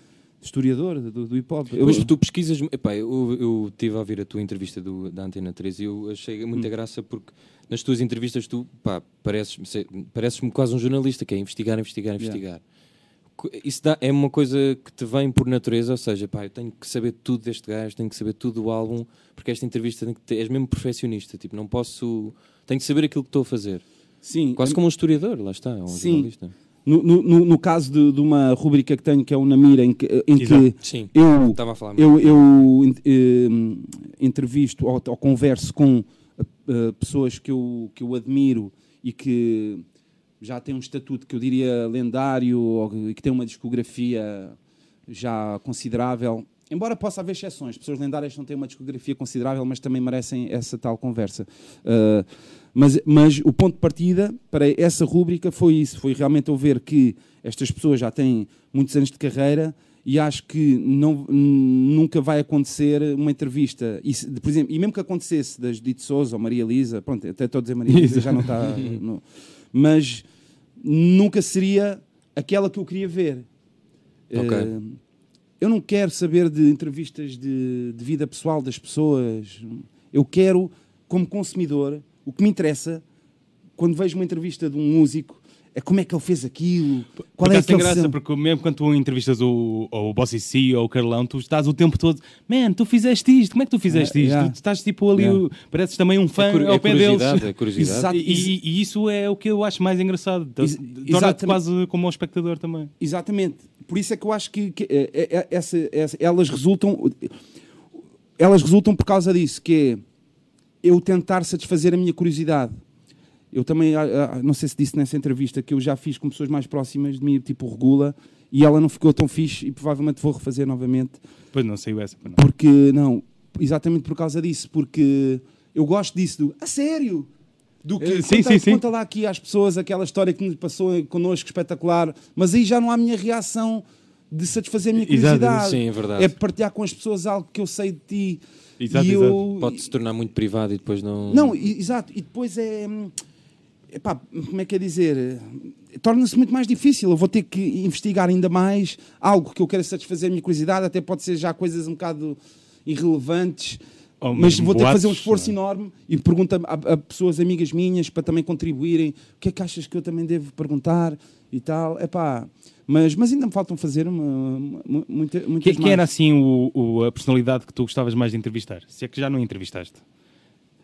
historiador do, do hip hop. Eu- Mas tu pesquisas. Epá, eu, eu estive a ouvir a tua entrevista do, da Antena 3 e eu achei muita Hum. graça porque nas tuas entrevistas tu pá, pareces-me pareces-me quase um jornalista que é investigar, investigar, Yeah. investigar. Isso dá- é uma coisa que te vem por natureza, ou seja, pá, eu tenho que saber tudo deste gajo, tenho que saber tudo do álbum, porque esta entrevista tem que ter, és mesmo perfeccionista, tipo, não posso. Tenho que saber aquilo que estou a fazer. sim, Quase como um historiador, lá está, um Sim. jornalista. no, no- no- caso de, de uma rubrica que tenho, que é o Namira, em que, em que Sim, eu eu, eu eh, entrevisto ou, ou converso com eh, pessoas que eu, que eu admiro e que já têm um estatuto que eu diria lendário e que têm uma discografia já considerável. Embora possa haver exceções, pessoas lendárias não têm uma discografia considerável, mas também merecem essa tal conversa. Eh, mas, mas o ponto de partida para essa rúbrica foi isso: foi realmente eu ver que estas pessoas já têm muitos anos de carreira e acho que não, nunca vai acontecer uma entrevista. E, se- por exemplo, e mesmo que acontecesse da Judite Souza ou Maria Elisa, pronto, até estou a dizer Maria Elisa, já não está. no- mas nunca seria aquela que eu queria ver. Ok. Eh, eu não quero saber de entrevistas de, de vida pessoal das pessoas. Eu quero, como consumidor, o que me interessa quando vejo uma entrevista de um músico como é que ele fez aquilo, Por qual é acaso tem graça, porque mesmo quando tu entrevistas o, o Bossy C ou o Carlão, tu estás o tempo todo, man, tu fizeste isto, como é que tu fizeste É, isto? yeah. Tu estás tipo ali, Yeah. o- pareces também um fã É, ao é pé deles. curiosidade, é curiosidade. Exato. E, e- isso é o que eu acho mais engraçado. Então, Torna-te exatamente. quase como ao espectador também. Exatamente. Por isso é que eu acho que, que, essa, essa- elas resultam elas resultam por causa disso, que é eu tentar satisfazer a minha curiosidade. Eu também, ah, ah, não sei se disse nessa entrevista, que eu já fiz com pessoas mais próximas de mim, tipo Regula, e ela não ficou tão fixe e provavelmente vou refazer novamente, Pois não saiu essa. não. porque, não, exatamente por causa disso, porque eu gosto disso, do, a sério, do que Eh, sim, conta, sim, sim. conta lá aqui às pessoas aquela história que nos passou connosco, espetacular, mas aí já não há a minha reação de satisfazer a minha Exato, curiosidade. sim, é verdade. É partilhar com as pessoas algo que eu sei de ti. Exato, e exato. eu, Pode se tornar muito privado e depois não. não, exato. E depois é. Epá, como é que é dizer? Torna-se muito mais difícil. Eu vou ter que investigar ainda mais algo que eu quero satisfazer a minha curiosidade, até pode ser já coisas um bocado irrelevantes. Ou Mas vou ter que fazer um esforço é? enorme e pergunto a, a pessoas amigas minhas para também contribuírem. O que é que achas que eu também devo perguntar e tal? Epá, mas, mas ainda me faltam fazer uma, uma- muita, muitas Quem, quem mais. era assim o, o- a personalidade que tu gostavas mais de entrevistar? Se é que já não entrevistaste?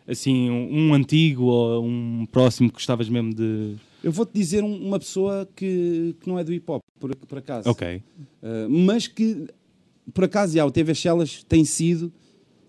Assim, um, um antigo ou um próximo que gostavas mesmo de. Eu vou-te dizer um- uma pessoa que, que não é do hip hop, por, por acaso. Ok. Uh, mas que, por acaso, já, o TV Chelas tem sido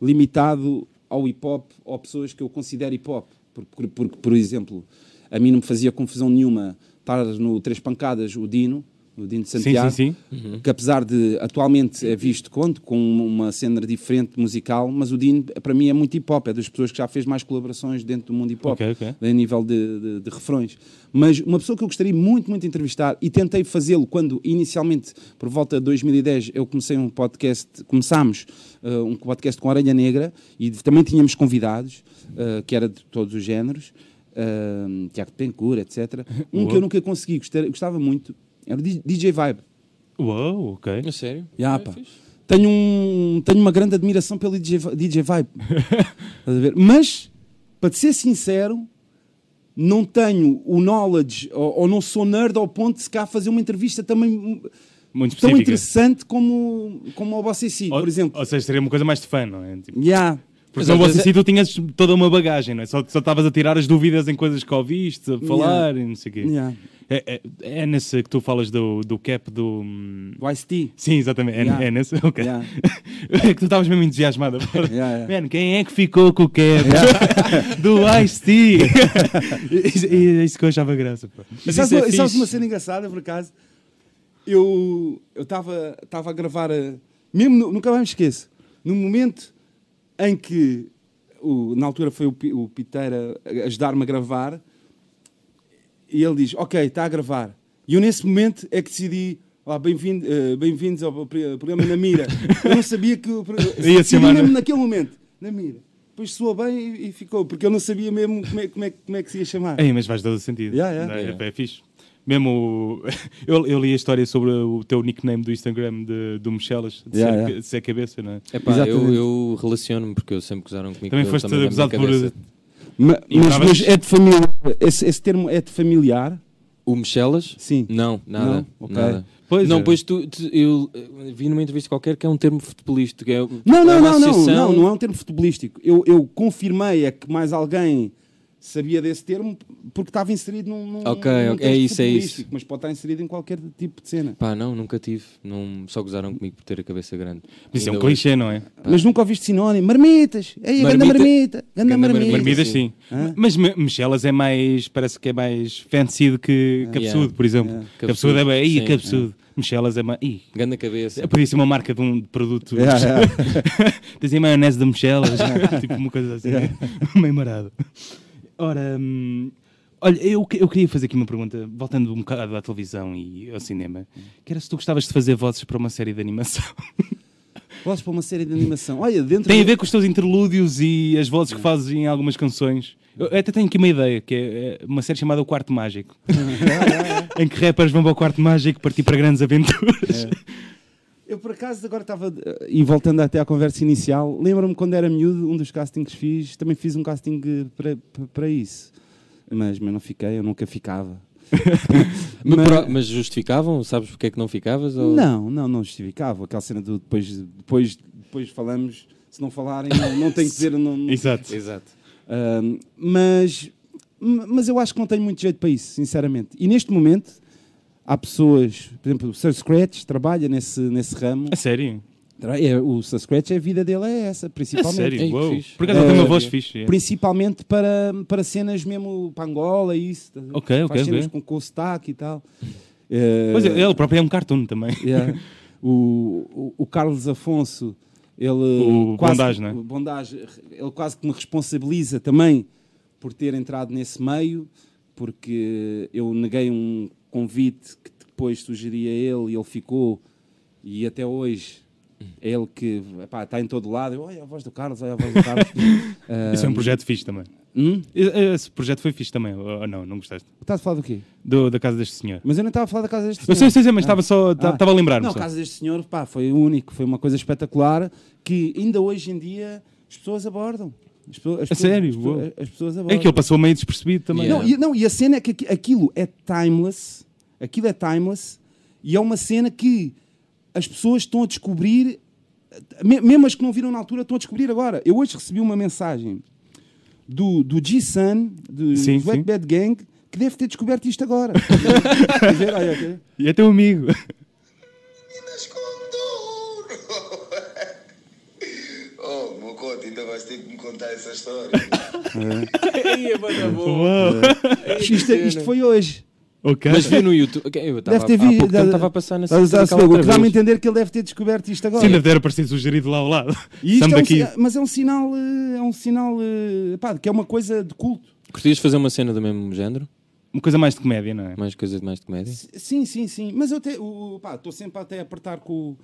limitado ao hip hop ou pessoas que eu considero hip hop. Porque, por, porque, por exemplo, a mim não me fazia confusão nenhuma estar no Três Pancadas o Dino, o Dino de Sim, Santiago, sim, sim. que apesar de atualmente é visto conto com uma cena diferente musical, mas o Dino para mim é muito hip hop, é das pessoas que já fez mais colaborações dentro do mundo hip hop, Ok, ok. a nível de, de- de refrões. Mas uma pessoa que eu gostaria muito, muito de entrevistar e tentei fazê-lo quando inicialmente, por volta de 2010, eu comecei um podcast, começámos uh, um podcast com a Orelha Negra e também tínhamos convidados, uh, que era de todos os géneros, uh, Tiago Pencura, etc. Um Uou. que eu nunca consegui, gostava muito, era o DJ Vibe. Uou, ok. A sério? Ya, É pá. Tenho, um, tenho uma grande admiração pelo DJ, DJ Vibe. Estás a ver? Mas, para te ser sincero, não tenho o knowledge ou, ou não sou nerd ao ponto de se cá fazer uma entrevista também Muito tão específica. interessante como, como o Você Si, Ou- por exemplo. Ou seja, seria uma coisa mais de fã, não é? Tipo, Ya. Porque você vezes sim, tu tinhas toda uma bagagem, não é? Só só estavas a tirar as dúvidas em coisas que ouviste, a falar e não sei o quê. Ya. É, é, é nesse que tu falas do, do cap do. hum, O Ice-T. Sim, exatamente. É, Yeah. é nesse. Ok. Yeah. é que tu estavas mesmo entusiasmado. Yeah, yeah. Man, quem é que ficou com o cap do Ice-T? É isso que eu achava graça. Pô. E Mas sabes, isso é uma- sabes uma cena engraçada, por acaso? Eu estava estava a gravar, a- mesmo, no- nunca mais me esqueço, no momento em que, o, na altura foi o, o Piteira ajudar-me a gravar, e ele diz, ok, está a gravar. E eu nesse momento é que decidi, bem-vindo, eh, bem-vindos ao pro- programa Na Mira. Eu não sabia que... decidi chamar, mesmo naquele momento, Na Mira. Depois soou bem e, e ficou, porque eu não sabia mesmo como é, como é, como é que se ia chamar. Ei, mas faz todo o sentido. Yeah, yeah. Não é? Yeah. É fixe. Mesmo eu, eu li a história sobre o teu nickname do Instagram de, do Michelas, de, Yeah, ser, yeah. de ser cabeça, não é? Epá, eu, eu relaciono-me porque eu sempre gozaram comigo. Também foste abusado por. Ma- mas, mas é de família. Esse, esse termo é de familiar? O Michelas? Sim. Não, nada. Não? Ok. nada. Pois não, é. pois tu, tu- eu eh, vi numa entrevista qualquer que é um termo futebolístico. É, Não, é não, uma não, não, associação- não, não é um termo futebolístico. Eu, eu confirmei é que mais alguém sabia desse termo porque estava inserido num, num Ok, num ok, texto é isso, é isso. Mas pode estar inserido em qualquer tipo de cena. Pá, não, nunca tive. Não, só gozaram comigo por ter a cabeça grande. Mas isso é um clichê, não é? Mas nunca ouviste sinónimo. Marmitas! Ei, ganda Marmita- marmita! Ganda marmita! marmita. Marmidas, sim. Mas Michelas é mais. Parece que é mais fancy do que cabeçudo, Yeah. por exemplo. Yeah. Cabeçudo é bem. Ih, Sim. cabeçudo. Michelas é mais. Ih, Grande cabeça. podia ser uma marca de um produto. Yeah, yeah. Tens aí maionese da Michelas, tipo uma coisa assim, meio marado. Ora, hum, olha, eu, eu queria fazer aqui uma pergunta, voltando um bocado à televisão e ao cinema, que era se tu gostavas de fazer vozes para uma série de animação. Vozes para uma série de animação. Olha, dentro Tem a do- ver com os teus interlúdios e as vozes que fazes em algumas canções. Eu até tenho aqui uma ideia, que é é uma série chamada O Quarto Mágico, em que rappers vão para o Quarto Mágico partir para grandes aventuras. Eu, por acaso, agora estava. eh, E voltando até à conversa inicial, lembro-me quando era miúdo, um dos castings que fiz, também fiz um casting para, para- isso. Mas, mas não fiquei, eu nunca ficava. Mas, Mas- justificavam? Sabes porque é que não ficavas? Ou... Não, não, não justificava. Aquela cena do depois, depois, depois falamos, se não falarem, não, não tem que dizer. Não, não- Exato. Exato. Ahm, mas, mas eu acho que não tenho muito jeito para isso, sinceramente. E neste momento há pessoas, por exemplo, o Sir Scratch trabalha nesse, nesse ramo. A sério? É, o Sir Scratch, a vida dele é essa, A principalmente. sério? Ei, fixe. Por acaso ele tem uma voz fixe. é. Principalmente para, para cenas mesmo para Angola e isso. Ok, ok, Faz cenas ok. com, com o sotaque e tal. Eh, Pois é, ele próprio é um cartoon também. Yeah. O, o, o Carlos Afonso, ele O quase, Bondage, não é? o Bondage, ele quase que me responsabiliza também por ter entrado nesse meio, porque eu neguei um convite que depois sugeria ele e ele ficou, e até hoje é ele que epá, está em todo lado. Eu, Olha a voz do Carlos, olha a voz do Carlos. Isso é um Ah, projeto fixe também. hum? Esse projeto foi fixe também, ou não? Não gostaste? Estás a falar do quê? Do, da casa deste senhor. Mas eu não estava a falar da casa deste Eu senhor. sei, sei, sei, mas Ah. estava só. Ah. Estava a lembrar-me. Não, a casa deste senhor pá, foi único, foi uma coisa espetacular que ainda hoje em dia as pessoas abordam. As pessoas, as A pessoas- sério? As pessoas, as pessoas abordam. É que ele passou meio despercebido também. Yeah. Não, e, não, e a cena é que aqui- aquilo é timeless, aquilo é timeless, e é uma cena que as pessoas estão a descobrir, me- mesmo as que não viram na altura, estão a descobrir agora. Eu hoje recebi uma mensagem do, do G-Sun, do Sim, Wet. Bad Gang, que deve ter descoberto isto agora. E é teu amigo. Mocote, ainda vais ter que me contar essa história. Uau. isto, isto foi hoje. Ok. Mas vi no YouTube. Ok, Eu estava, Deve ter visto. estava a passar na Estás a daquela saber, O que dá-me entender que ele deve ter descoberto isto agora. Sim, deve ter aparecido sugerido lá ao lado. E isto é um, daqui. si- mas é um sinal, eh, é um sinal eh, pá, que é uma coisa de culto. Curtias fazer uma cena do mesmo género? Uma coisa mais de comédia, não é? Mais coisa de mais de comédia? S- Sim, sim, sim. Mas eu estou sempre até a apertar com,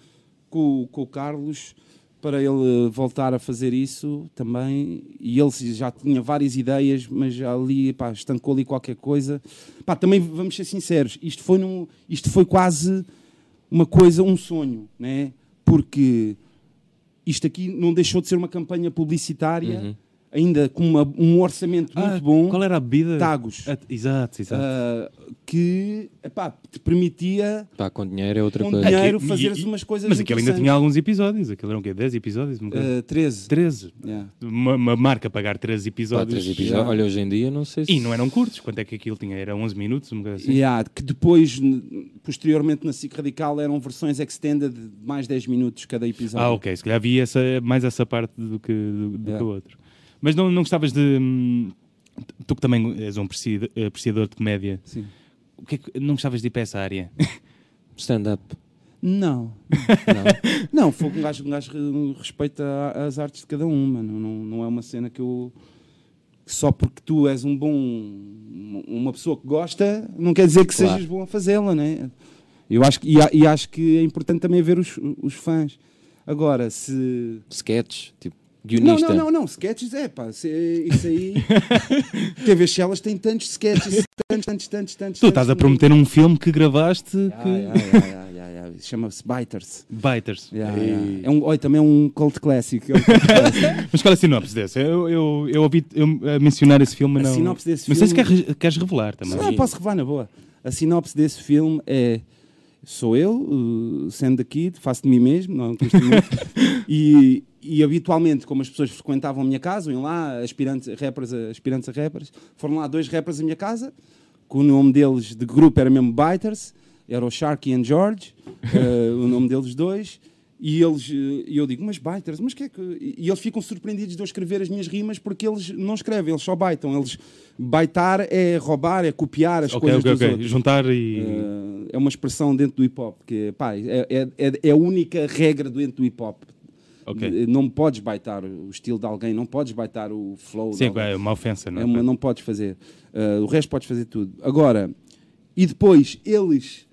com, com o Carlos para ele voltar a fazer isso também. E ele já tinha várias ideias, mas ali pá, estancou ali qualquer coisa. Pá, também vamos ser sinceros, isto foi, num, isto foi quase uma coisa, um sonho, né? porque isto aqui não deixou de ser uma campanha publicitária, ainda com uma- um orçamento Ah, muito bom. Qual era a bebida? Tagos. Ah, exato, exato. Ah, que epá, te permitia Pá, com dinheiro é outra com coisa. dinheiro Aqui- fazeres e- umas coisas Mas aquilo ainda tinha alguns episódios. Aquilo eram o quê? 10 episódios? Uma coisa- Ah, 13. 13. Yeah. Uma, uma marca pagar 13 Pá, episódios. três episódios. Olha, hoje em dia não sei se. E não eram curtos. Quanto é que aquilo tinha? Era 11 minutos? Coisa assim. Yeah, que depois, posteriormente, na SIC Radical, eram versões extended de mais 10 minutos cada episódio. Ah, ok. Se calhar vi essa, mais essa parte do que, do, do Yeah. que o outro. Mas não, não gostavas de. hum, Tu que também és um apreci- apreciador de comédia, Sim. o que é que, não gostavas de ir para essa área? Stand-up. Não. Não. Não, foi um gajo, um gajo re- respeita a- as artes de cada um, mano. Não, não é uma cena que eu. que Só porque tu és um bom. uma pessoa que gosta, não quer dizer que Claro. sejas bom a fazê-la, né? Eu acho que, e, a- e acho que é importante também ver os, os fãs. Agora, se. Sketch, tipo, guionista. não, não, não, sketches é pá, isso aí. TV Shellas tem tantos sketches, tantos, tantos, tantos, tantos. tu estás a prometer um filme que gravaste que. Ah, ah, ah, ah, ah, ah, Chama-se Biters. Biters. Yeah, yeah. É um, olha, também é um cult clássico. É um. Mas qual é a sinopse desse? Eu, eu, eu ouvi eu, a mencionar esse filme, mas A não. sinopse desse não sei se filme- queres, queres revelar também. Ah, posso revelar na boa. A sinopse desse filme é. Sou eu, uh, sendo daqui, faço de mim mesmo, não custa muito. e, e habitualmente, como as pessoas frequentavam a minha casa, iam lá, aspirantes, rappers, a- aspirantes a rappers, foram lá dois rappers à minha casa, que o nome deles de grupo era mesmo Biters, era o Sharky and George, uh, o nome deles dois. E eles, eh, e eu digo, mas biters, mas que é que. E eles ficam surpreendidos de eu escrever as minhas rimas porque eles não escrevem, eles só baitam. Eles, baitar é roubar, é copiar as Ok, coisas ok, dos ok. outros. Juntar e. Eh, é uma expressão dentro do hip hop, que pá, é, é, é- é a única regra dentro do hip hop. Ok. Eh, Não podes baitar o estilo de alguém, não podes baitar o flow. Sim, é uma ofensa, não É é? uma- não podes fazer. Uh, o resto podes fazer tudo. Agora, e depois eles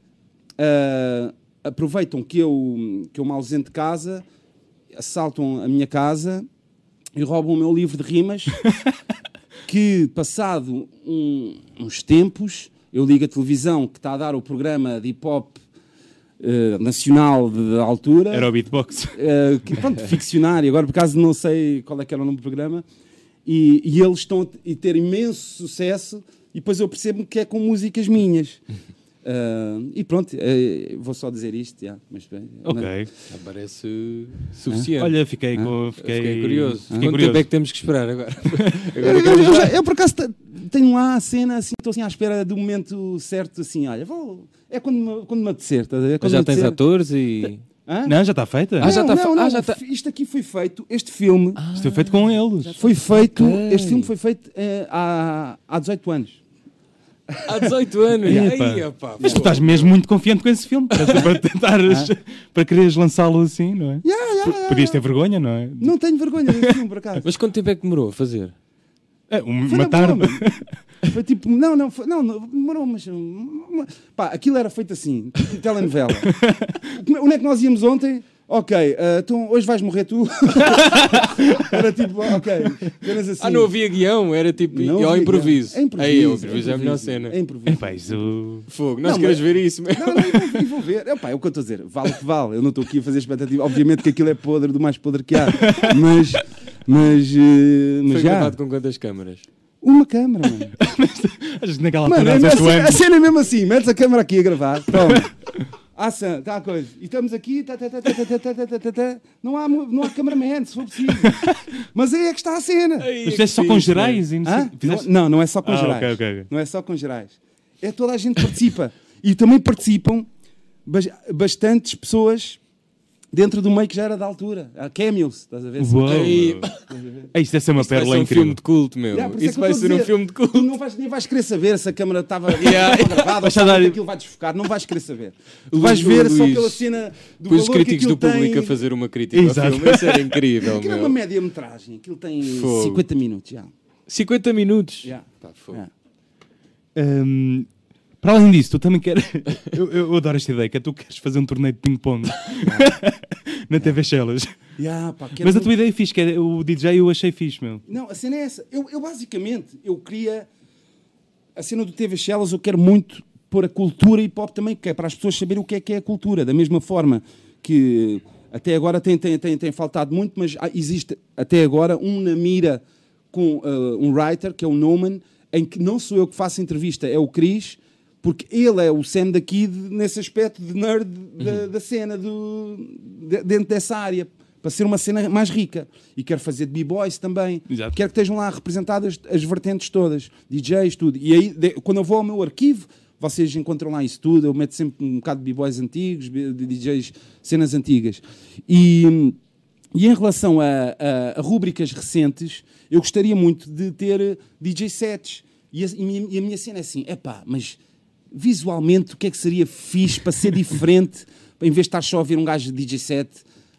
uh, aproveitam que eu, que eu me ausente de casa, assaltam a minha casa e roubam o meu livro de rimas. que, passado um- uns tempos, eu ligo a televisão que está a dar o programa de hip hop uh, nacional de altura. Era o beatbox. Uh, que, pronto, ficcionário, agora por acaso não sei qual é que era o nome do programa, e, e eles estão a ter imenso sucesso e depois eu percebo que é com músicas minhas. Ah, e pronto, eh, vou só dizer isto. já, mas, bem, Ok. Já parece suficiente. Olha, fiquei, com, Eu fiquei, fiquei curioso. Fiquei Quanto curioso. tempo é que temos que esperar agora? Eu, agora eu- eu já- eu, por acaso te- tenho lá a cena, assim, estou assim à espera do momento certo, assim, olha, vou, é quando me, quando me apetecer, estás a? Mas Quando já me tens apetecer. atores e. Hã? Não, já está feita. Ah, já está não, ah, já está- Isto aqui foi feito, este filme, Isto foi feito com eles. foi feito, Ok. este filme foi feito eh, há, há 18 anos. Há 18 anos. Ai, opá, Mas tu estás mesmo muito confiante com esse filme. Para tentares, para quereres lançá-lo assim, não é? Yeah, yeah, yeah, Podias ter vergonha, não é? Não tenho vergonha desse filme, por acaso. Mas quanto tempo é que demorou a fazer? É, um- Foi uma tarde. Foi tipo, não, não, foi, não, não, demorou, mas. uma- Pá, aquilo era feito assim, telenovela. Onde é que nós íamos ontem? Ok, ah, então hoje vais morrer tu. era tipo, ok, apenas assim. Ah, não havia guião, era tipo Não e ao improviso. É improviso. Aí, o improviso é a melhor cena. É improviso. Epá, isso... Fogo, nós Não, queremos mas- ver isso. meu. Não, não, eu vou, eu ver. Epá, é o que eu estou a dizer. Vale o que vale. Eu não estou aqui a fazer expectativa. Obviamente que aquilo é podre do mais podre que há. Mas. Mas. eh, mas Foi já. gravado com quantas câmaras? Uma câmera, mano. Acho que naquela Mano, altura, é, há a, 18 cena, a cena é mesmo assim, metes a câmera aqui a gravar, toma. Ação, está a coisa. E estamos aqui, tá, tá, tá, tá, tá, tá, tá, tá, tá, tá. Não, há, não há cameraman, se for preciso. Mas aí é que está a cena. Mas fizeste só com gerais? e não fizeste- Não, não é só com Ah, gerais. Não é só com gerais. É toda a gente participa. e também participam bas- bastantes pessoas dentro do meio que já era da altura. Há cameos, estás a ver? Uau. Aí, É, Isto deve ser uma Isto vai pérola ser um incrível. filme de culto, meu. Yeah, isso é isso vai a ser um dizer. filme de culto. Tu não vais, nem vais querer saber se a câmara estava Yeah. gravada ou só dar- aquilo vai desfocar. Não vais querer saber. Luís, vais ver só Luís, pela cena do Depois os críticos do público tem. a fazer uma crítica Exato. ao filme. Isso era incrível, Aquilo é uma média-metragem. Aquilo tem Fogo. 50 minutos. Já. 50 minutos. Já. Fogo. Já. Para além disso, tu também queres. eu, eu adoro esta ideia, que é tu queres fazer um torneio de ping-pong na TV Shellas. Pá, quero Mas a tua ideia é fixe, que é o DJ eu achei fixe, meu. Não, a cena é essa. Eu, eu basicamente, eu queria... A cena do TV Shellas, eu quero muito pôr a cultura hip hop também, que é para as pessoas saberem o que é que é a cultura. Da mesma forma que até agora tem, tem, tem, tem faltado muito, mas existe até agora um na mira com ah, um writer, que é o Noman, em que não sou eu que faço entrevista, é o Chris, porque ele é o Sam da Kid nesse aspecto de nerd da, da cena, do, de- dentro dessa área, para ser uma cena mais rica. E quero fazer de B-Boys também. Exato. Quero que estejam lá representadas as vertentes todas, DJs, tudo. E aí, de- quando eu vou ao meu arquivo, vocês encontram lá isso tudo. Eu meto sempre um bocado de B-Boys antigos, de DJs, cenas antigas. E. E em relação a, a- a rúbricas recentes, eu gostaria muito de ter DJ sets. E a, e minha- a minha cena é assim: epá, mas visualmente o que é que seria fixe para ser diferente, em vez de estar só a ver um gajo de DJ set,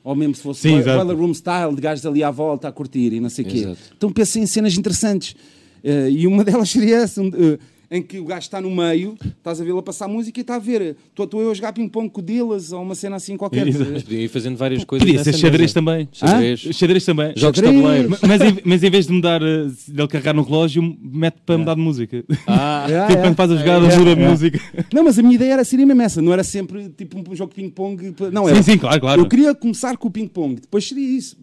ou mesmo se fosse Sim, Boiler. Room Style, de gajos ali à volta a curtir e não sei o quê. Exato. Então pensei em cenas interessantes. Eh, e uma delas seria essa, um, eh, em que o gajo está no meio, estás a vê-lo a passar música e está a ver. Estou estou eu a jogar ping-pong com o Dillas ou uma cena assim qualquer. Mas podia ir fazendo várias coisas. Podia ser xadrez também. Xadrez. Xadrez também. Jogos de tabuleiro. Ma- Mas em, mas em vez de mudar, eh, dele carregar no relógio, mete para mudar de música. Ah, tipo, quando faz a jogada, muda de música. Não, mas a minha ideia era seria mesmo essa, não era sempre tipo um jogo de ping-pong. Não, era, Sim, sim, claro, claro. Eu queria começar com o ping-pong, depois seria isso.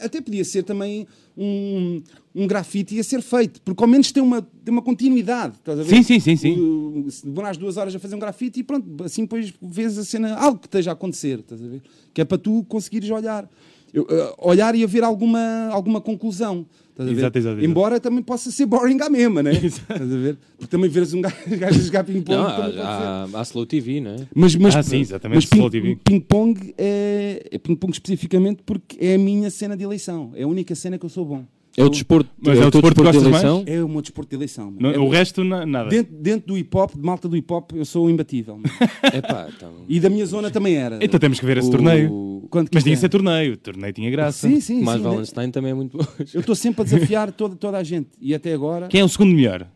Até podia ser também um, um grafite a ser feito, porque ao menos tem uma, tem uma continuidade. Estás a ver? Sim, sim, sim, sim. Se demorares duas horas a fazer um grafite e pronto, assim depois vês a cena, algo que esteja a acontecer, estás a ver? Que é para tu conseguires olhar. Eu, eh, olhar e haver alguma, alguma conclusão. Estás a ver? Exato, exato, exato. Embora também possa ser boring à mesma, né? Estás a ver? Porque também veres um gajo, gajo a jogar ping-pong. há, há, há Slow TV, não é? Mas, mas, Ah, sim, exatamente, Mas Slow ping- TV. ping-pong é, é ping-pong especificamente porque é a minha cena de eleição. É a única cena que eu sou bom. É o desporto, Mas é é o desporto que desporto de gostas mais? eleição. É o meu desporto de eleição. Não- É- o resto, na- nada. dentro, dentro do hip hop, de malta do hip hop, eu sou imbatível. mano. É pá, então. E da minha zona também era. Então temos que ver esse O- torneio. Mas tinha é? que ser torneio. O torneio tinha graça. Sim, sim, Mais sim. Wallenstein também é muito bom. Eu estou sempre a desafiar toda, toda a gente. E até agora. Quem é o segundo melhor?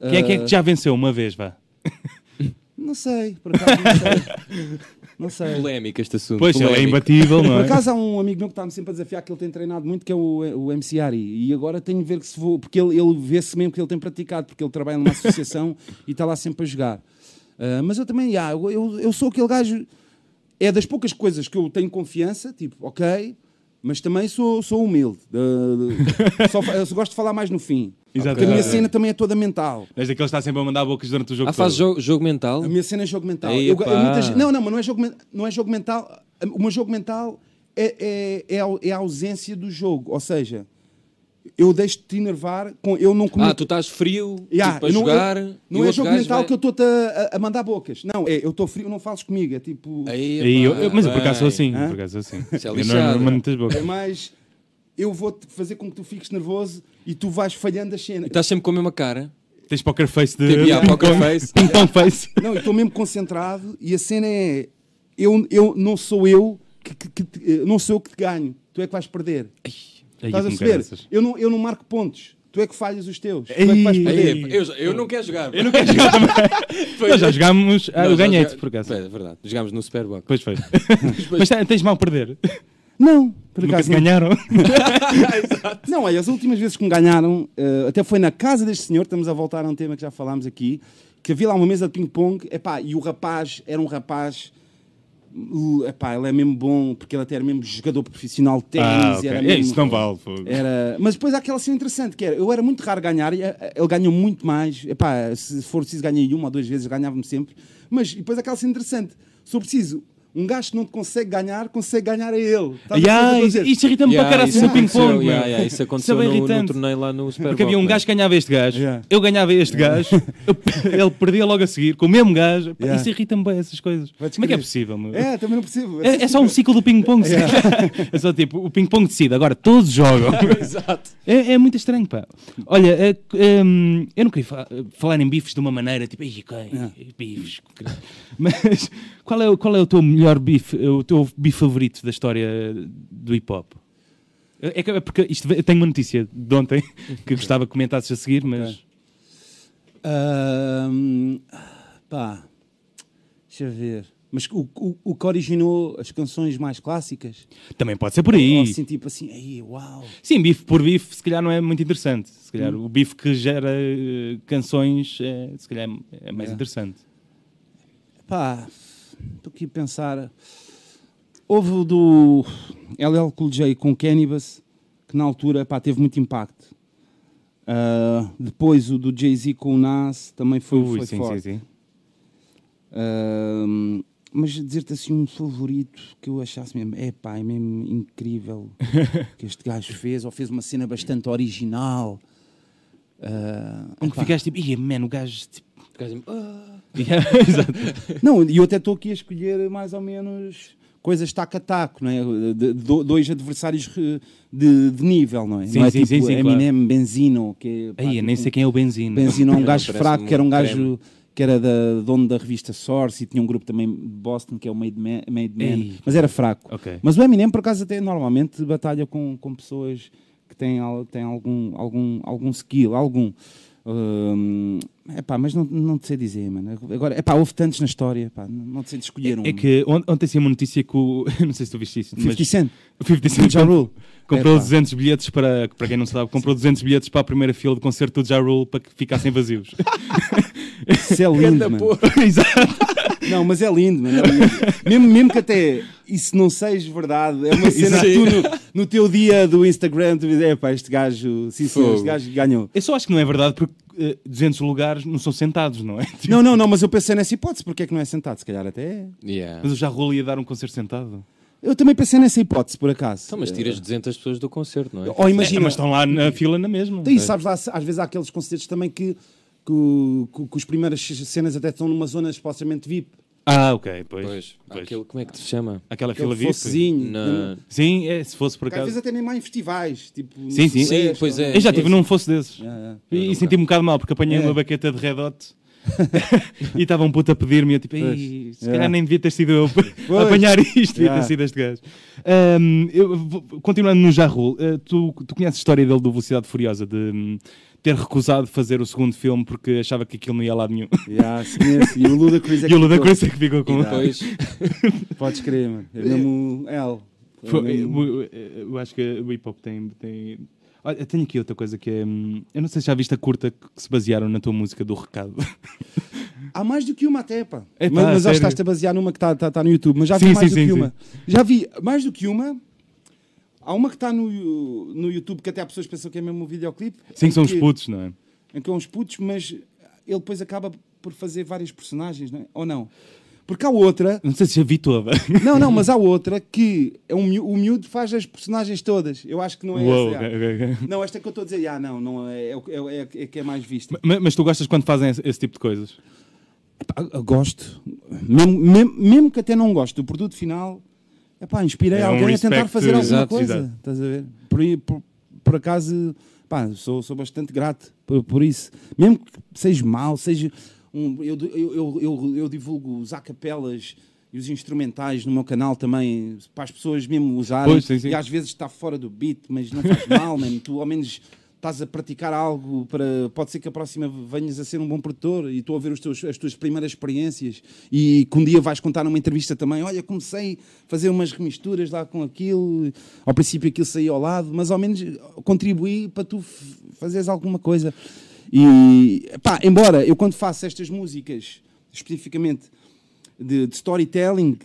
Quem é que, é que já venceu uma vez, vá? Não sei, por acaso não sei. Não sei. Polémico este assunto. Pois, ele é polémico. imbatível, não Por é? acaso há um amigo meu que está-me sempre a desafiar que ele tem treinado muito, que é o, o MC Ari. E agora tenho de ver que se vou. Porque ele, ele vê-se mesmo que ele tem praticado, porque ele trabalha numa associação e está lá sempre a jogar. Ah, mas eu também, yeah, eu, eu, eu sou aquele gajo. É das poucas coisas que eu tenho confiança, tipo, ok, mas também sou, sou humilde. Eu só gosto de falar mais no fim. Exato. Porque a minha cena também é toda mental. És daquele que está sempre a mandar bocas durante o jogo Ah, faz todo. jogo, jogo mental? A minha cena é jogo mental. Ei, Eu- eu muita gente- não, não, mas não é jogo, não é jogo mental. O meu jogo mental é, é, é, a, é a ausência do jogo. Ou seja, eu deixo-te enervar com. Eu não cometo. Ah, tu estás frio Yeah, tipo, a não- jogar. eu- não é jogo mental vai- que eu estou-te a, a- mandar bocas. Não, é eu estou frio, não fales comigo. É tipo. Aí, Aí eu- eu- mas eu por acaso sou assim. Hã? Por acaso sou assim. Isso é eu não, não mando muitas É bocas. mais. Eu vou-te fazer com que tu fiques nervoso e tu vais falhando as cenas. E estás sempre com a mesma cara. Tens poker face de. Tipo, yeah, poker face. Pong face. Não, eu estou mesmo concentrado e a cena é. Eu, eu não sou eu que, que- que te- eh, não sou eu que te ganho. Tu é que vais perder. Estás a perceber? Eu não, eu não marco pontos. Tu é que falhas os teus. Tu é que vais Ei, perder. Aí, eu, eu não quero jogar. Eu não quero jogar também. Nós já jogámos. Ah, eu ganhei-te, por acaso. É verdade. Jogámos no Superbox. Pois foi. Mas tens mal a perder. Não, por Nunca acaso não. ganharam. Não, olha, as últimas vezes que me ganharam, eh, até foi na casa deste senhor, estamos a voltar a um tema que já falámos aqui, que havia lá uma mesa de ping-pong, e o rapaz era um rapaz, uh, epá, ele é mesmo bom, porque ele até era mesmo jogador profissional de ténis. Ah, ok. era É, mesmo- isso não vale. fogo. Era... Mas depois há aquela cena interessante, que era, eu era muito raro ganhar, e, eh, ele ganhou muito mais, epá, se for preciso ganhei uma ou duas vezes, ganhava-me sempre, mas depois há aquela cena interessante, se preciso, um gajo que não te consegue ganhar, consegue ganhar a ele. Eu Yeah, isso, irrita-me Yeah, para cara isso assim no ping-pong. yeah, yeah, isso aconteceu é bem no, no torneio lá no Superbox. Porque havia um gajo que ganhava este gajo, Yeah. eu ganhava este gajo, eu- ele perdia logo a seguir com o mesmo gajo. Pá. Isso irrita-me bem essas coisas. Como é que é possível? meu? É, também não percebo. É, é só um ciclo do ping-pong. É só tipo, o ping-pong decide, agora todos jogam. Exato. É, é muito estranho, pá. Olha, é, hum, eu não queria fa- falar em bifes de uma maneira tipo, "Ei, ok, bifes. caralho." Mas qual é, o- qual é o teu melhor bife, o teu bife favorito da história do hip hop? É, que- é porque isto, eu tenho uma notícia de ontem que gostava que comentasses a seguir, mas Ahm, pá, deixa eu ver. Mas o, o, o que originou as canções mais clássicas? também pode ser por Ou aí. assim, tipo assim, aí, uau. Sim, bife por bife, se calhar não é muito interessante. Se calhar Hum. o bife que gera eh, canções, é, se calhar é mais É. interessante. Pá, estou aqui a pensar. Houve o do LL Cool J com Cannabis, que na altura pá, teve muito impacto. Ah, depois o do Jay-Z com o Nas também foi, Ui, foi sim, forte. sim, sim. Ahm, mas dizer-te assim um favorito que eu achasse mesmo, é pá, é mesmo incrível que este gajo fez, ou fez uma cena bastante original. Ah, Um que ficaste tipo, ia, man, o gajo. Tipo... Gajo, ah, Yeah, exato. Não, e eu até estou aqui a escolher mais ou menos coisas taco a taco, não é? De, de- dois adversários eh, de, de nível, não é? Sim, não é sim, tipo sim, sim, Eminem, Benzino, que é, pá, Aí, eu tipo, nem sei quem é o Benzino. Benzino é um gajo fraco, um que era um creme. gajo que era da dono da revista Source e tinha um grupo também de Boston que é o Made Man, Made Man mas era fraco. Ok. Mas o Eminem, por acaso, até normalmente batalha com, com pessoas que têm, têm algum, algum, algum skill, algum. Hum, epá, mas não, não te sei dizer, mano. Agora, epá, houve tantos na história, pá, não, te sei de escolher um. É que on- ontem saiu uma notícia que o. Não sei se tu viste isso. 50 Cent, O 50 Cent Ja Rule. comprou Epá. 200 bilhetes para. Para quem não sabe, comprou 200 bilhetes para a primeira fila de concerto do Ja Rule para que ficassem vazios. Isso é lindo, mano. Exato. Não, mas é lindo, mano. é lindo. mesmo, mesmo que até isso não seja verdade, é uma cena que tu no, no teu dia do Instagram tu dizes, é pá, este gajo, sim, sim, este gajo ganhou. Eu só acho que não é verdade porque 200 lugares não são sentados, não é? Tipo, Não, não, não, mas eu pensei nessa hipótese, porque é que não é sentado? Se calhar até é. Yeah. Mas o Ja Rule ia dar um concerto sentado. Eu também pensei nessa hipótese, por acaso. Então, mas tiras 200 pessoas do concerto, não é? Ou É, imagina, mas estão lá na fila na mesma. E sabes lá, às vezes há aqueles concertos também que, que, o- que, que as primeiras cenas até estão numa zona supostamente VIP. Ah, ok, pois. Pois. pois. Aquele, como é que se chama? Aquela Aquele fila VIP. Na... Sim, é, se fosse por Que às acaso. vezes até mesmo há em festivais. Tipo, Sim, sim. Sim, pois é. Eu já estive num fosse desses. É, E, Eu e senti-me um bocado mal porque apanhei É. uma baqueta de Red Hot e estava um puto a pedir-me. Eu tipo, "Ei, se É. calhar nem devia ter sido eu a apanhar isto, devia Yeah. ter sido este gajo. Ahm, eu continuando no Jarrul, eh, tu, tu conheces a história dele do Velocidade Furiosa, de hum, ter recusado fazer o segundo filme porque achava que aquilo não ia lado nenhum. Yeah, sim, esse. E o Ludacris é E o é que ficou com. Depois, Podes crer, mano. É mesmo L. É eu acho que o hip hop tem. tem... Olha, tenho aqui outra coisa que é. hum, Eu não sei se já viste a curta que se basearam na tua música do recado. Há mais do que uma até, pá. É, mas mas acho que estás-te a basear numa que está tá, tá no YouTube. Mas já vi Sim, mais sim, do sim, que uma. Já vi mais do que uma. Há uma que está no, no YouTube que até há pessoas que pensam que é mesmo um videoclipe. Sim, em são os que- putos, não é? Em que é uns putos, mas ele depois acaba por fazer vários personagens, não é? Ou não? Porque há outra, Não sei se já vi toda. não, não, mas há outra que é um, miú- o miúdo faz as personagens todas. Eu acho que não é Uou, essa. já. ok, ok, ok. Não, esta que eu estou a dizer, ah, não, não é, é, é, é, é que é mais vista. Ma- Mas tu gostas quando fazem esse, esse tipo de coisas? Epá, gosto, mesmo, mesmo, mesmo que até não gosto do produto final, epá, inspirei É um alguém a tentar fazer alguma exato, coisa. exato. Estás a ver? Por, por, por acaso, pá, sou, sou bastante grato por, por isso. Mesmo que seja mal, seja. Um, eu, eu, eu, eu, divulgo os acapelas e os instrumentais no meu canal também para as pessoas mesmo usarem. Pois, sim, sim. E às vezes está fora do beat, mas não faz mal, man. tu ao menos estás a praticar algo para. Pode ser que a próxima venhas a ser um bom produtor e estou a ver os teus, as tuas primeiras experiências e que um dia vais contar numa entrevista também. Olha, comecei a fazer umas remisturas lá com aquilo, ao princípio aquilo saía ao lado, mas ao menos contribuí para tu fazeres alguma coisa. E pá, embora eu quando faço estas músicas especificamente de, de storytelling,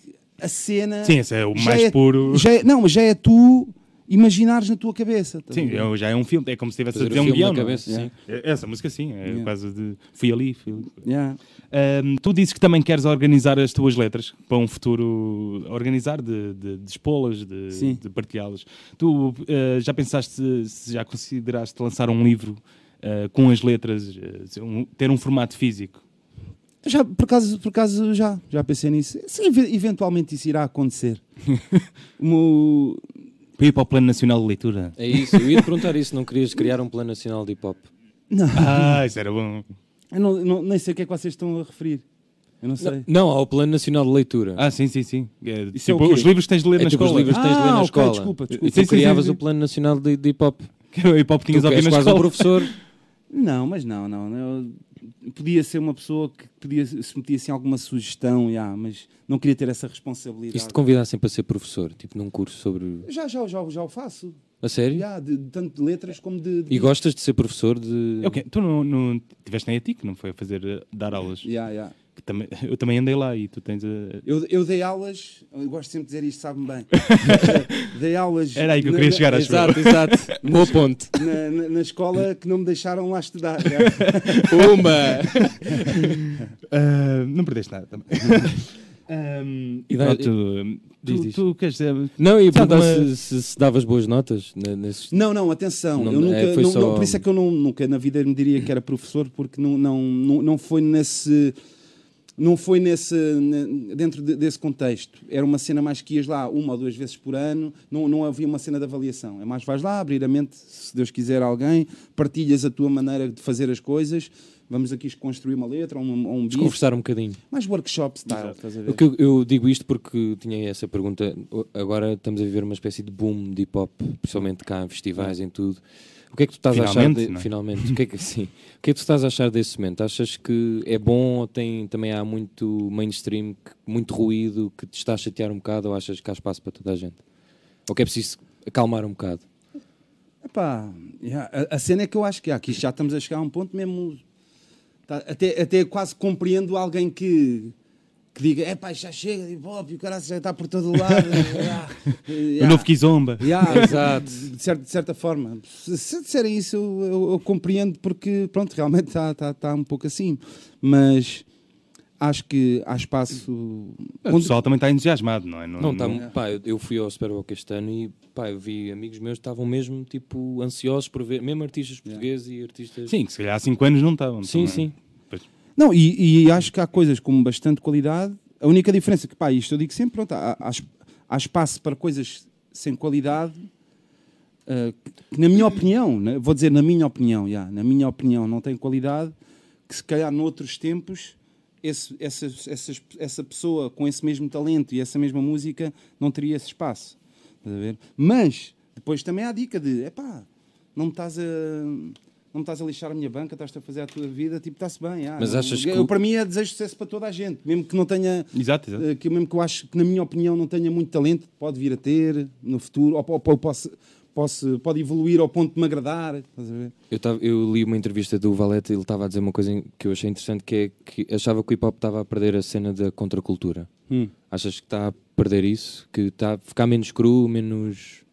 a cena. Sim, esse é o mais puro. já é- não, mas já é tu imaginares na tua cabeça. a Sim, ver? é- já é um filme. É como se estivesse a Fazer dizer o um filme guião. é? cabeça, sim. É- Essa música sim, é Yeah. caso de fui ali. Fui ali. Yeah. Ahm, tu dizes que também queres organizar as tuas letras para um futuro organizar, de, de, de expô-las, de, de partilhá-las. Tu ah, já pensaste, se já consideraste lançar um livro ah, com as letras, ah, um- ter um formato físico? Já, por acaso, por acaso já, já pensei nisso. Sim, ev- eventualmente isso irá acontecer. Mo- Para ir para o Plano Nacional de Leitura? É isso, eu ia te perguntar isso, não querias criar um plano nacional de hip hop? Não, Ah, isso era bom. eu não, não- nem sei o que é que vocês estão a referir. Eu não sei. Não, ao plano nacional de leitura. Ah, sim, sim, sim. É, Isso é tipo, quê? os livros que tens de ler é na tipo os escola. livros que tens de ler Ah, na ok, escola. desculpa, desculpa. E Sim, tu sim, criavas sim. o plano nacional de, de hip hop. Que o hip hop tinhas Tu a que ouvir és na quase um escola. professor. Não, mas não, não. Podia ser uma pessoa que podia se metia assim alguma sugestão, já, mas não queria ter essa responsabilidade. E se te convidassem para ser professor, tipo num curso sobre. Já, já, já, já o faço. A sério? Já, de, de- tanto de letras como de. de E gostas de ser professor de. É o quê? Tu não, não tiveste nem a ti que não foi a fazer eh, dar aulas. Já, já. Que também, eu também andei lá e tu tens a. Eu, eu dei aulas, eu gosto sempre de dizer isto, sabe-me bem. dei aulas. Era aí que eu queria na- chegar, acho Exato, exato. Boa ponte. Na, na- na escola que não me deixaram lá estudar. Uma! Ah, não perdeste nada também. Ahm, E dá- pronto, diz, tu, diz. tu queres dizer. Não, e perguntar uma- se, se, se davas boas notas ne- nesses. Não, não, atenção. Não, eu nunca, é, não- só- não- por isso é que eu não, nunca na vida me diria que era professor, porque não, não, não, não foi nesse. Não foi nesse, ne- dentro de- desse contexto. Era uma cena mais que ias lá uma ou duas vezes por ano, não, não havia uma cena de avaliação. É mais vais lá, abrir a mente, se Deus quiser alguém, partilhas a tua maneira de fazer as coisas, vamos aqui construir uma letra ou um, ou um conversar um bocadinho. Mais workshop style, estás a ver? O que eu, eu digo isto porque tinha essa pergunta. Agora estamos a viver uma espécie de boom de hip hop, principalmente cá em festivais, em tudo. O que é que tu estás a achar Finalmente, de, é? finalmente? O que é que sim? O que é que tu estás a achar desse momento? Achas que é bom ou tem também há muito mainstream, que- muito ruído que te está a chatear um bocado ou achas que há espaço para toda a gente? Ou que é preciso acalmar um bocado? Epá, yeah, a, a cena é que eu acho que isto já estamos a chegar a um ponto mesmo. tá, até, até quase compreendo alguém que, que diga: é pá, já chega de hip hop e o cara já está por todo lado. yeah, O yeah, novo Kizomba. yeah, Exato. De, certa, de certa forma. Se, se disserem isso, eu, eu- eu compreendo porque, pronto, realmente está tá, tá um pouco assim. Mas acho que há espaço. O onde- pessoal também está entusiasmado, não é? Não, tá, pá, eu- fui ao Superboc este ano e pá, eu vi amigos meus que estavam mesmo tipo ansiosos por ver, mesmo artistas portugueses e artistas. Sim, que se calhar há 5 anos não estavam. sim. também. sim. Não, e, e acho que há coisas com bastante qualidade. A única diferença que, pá, isto eu digo sempre, pronto, há, há há espaço para coisas sem qualidade, eh, que, na minha opinião, né, vou dizer na minha opinião, já, na minha opinião, não tem qualidade, que se calhar noutros tempos esse, essa, essas- essa pessoa com esse mesmo talento e essa mesma música não teria esse espaço. Mas depois também há a dica de, epá, não me estás a. Não me estás a lixar a minha banca, estás a fazer a tua vida, tipo, está-se bem. ah, Mas achas que eu, Para mim é desejo de sucesso para toda a gente, mesmo que não tenha. Exato, exato. eh, Que mesmo que eu acho que, na minha opinião, não tenha muito talento, pode vir a ter no futuro, ou, ou, ou posso, posso, pode evoluir ao ponto de me agradar. Estás a ver? Eu, tava, eu li uma entrevista do Valete e ele estava a dizer uma coisa que eu achei interessante que é que achava que o hip hop estava a perder a cena da contracultura. Hum. Achas que está a perder isso? Que está a ficar menos cru, menos.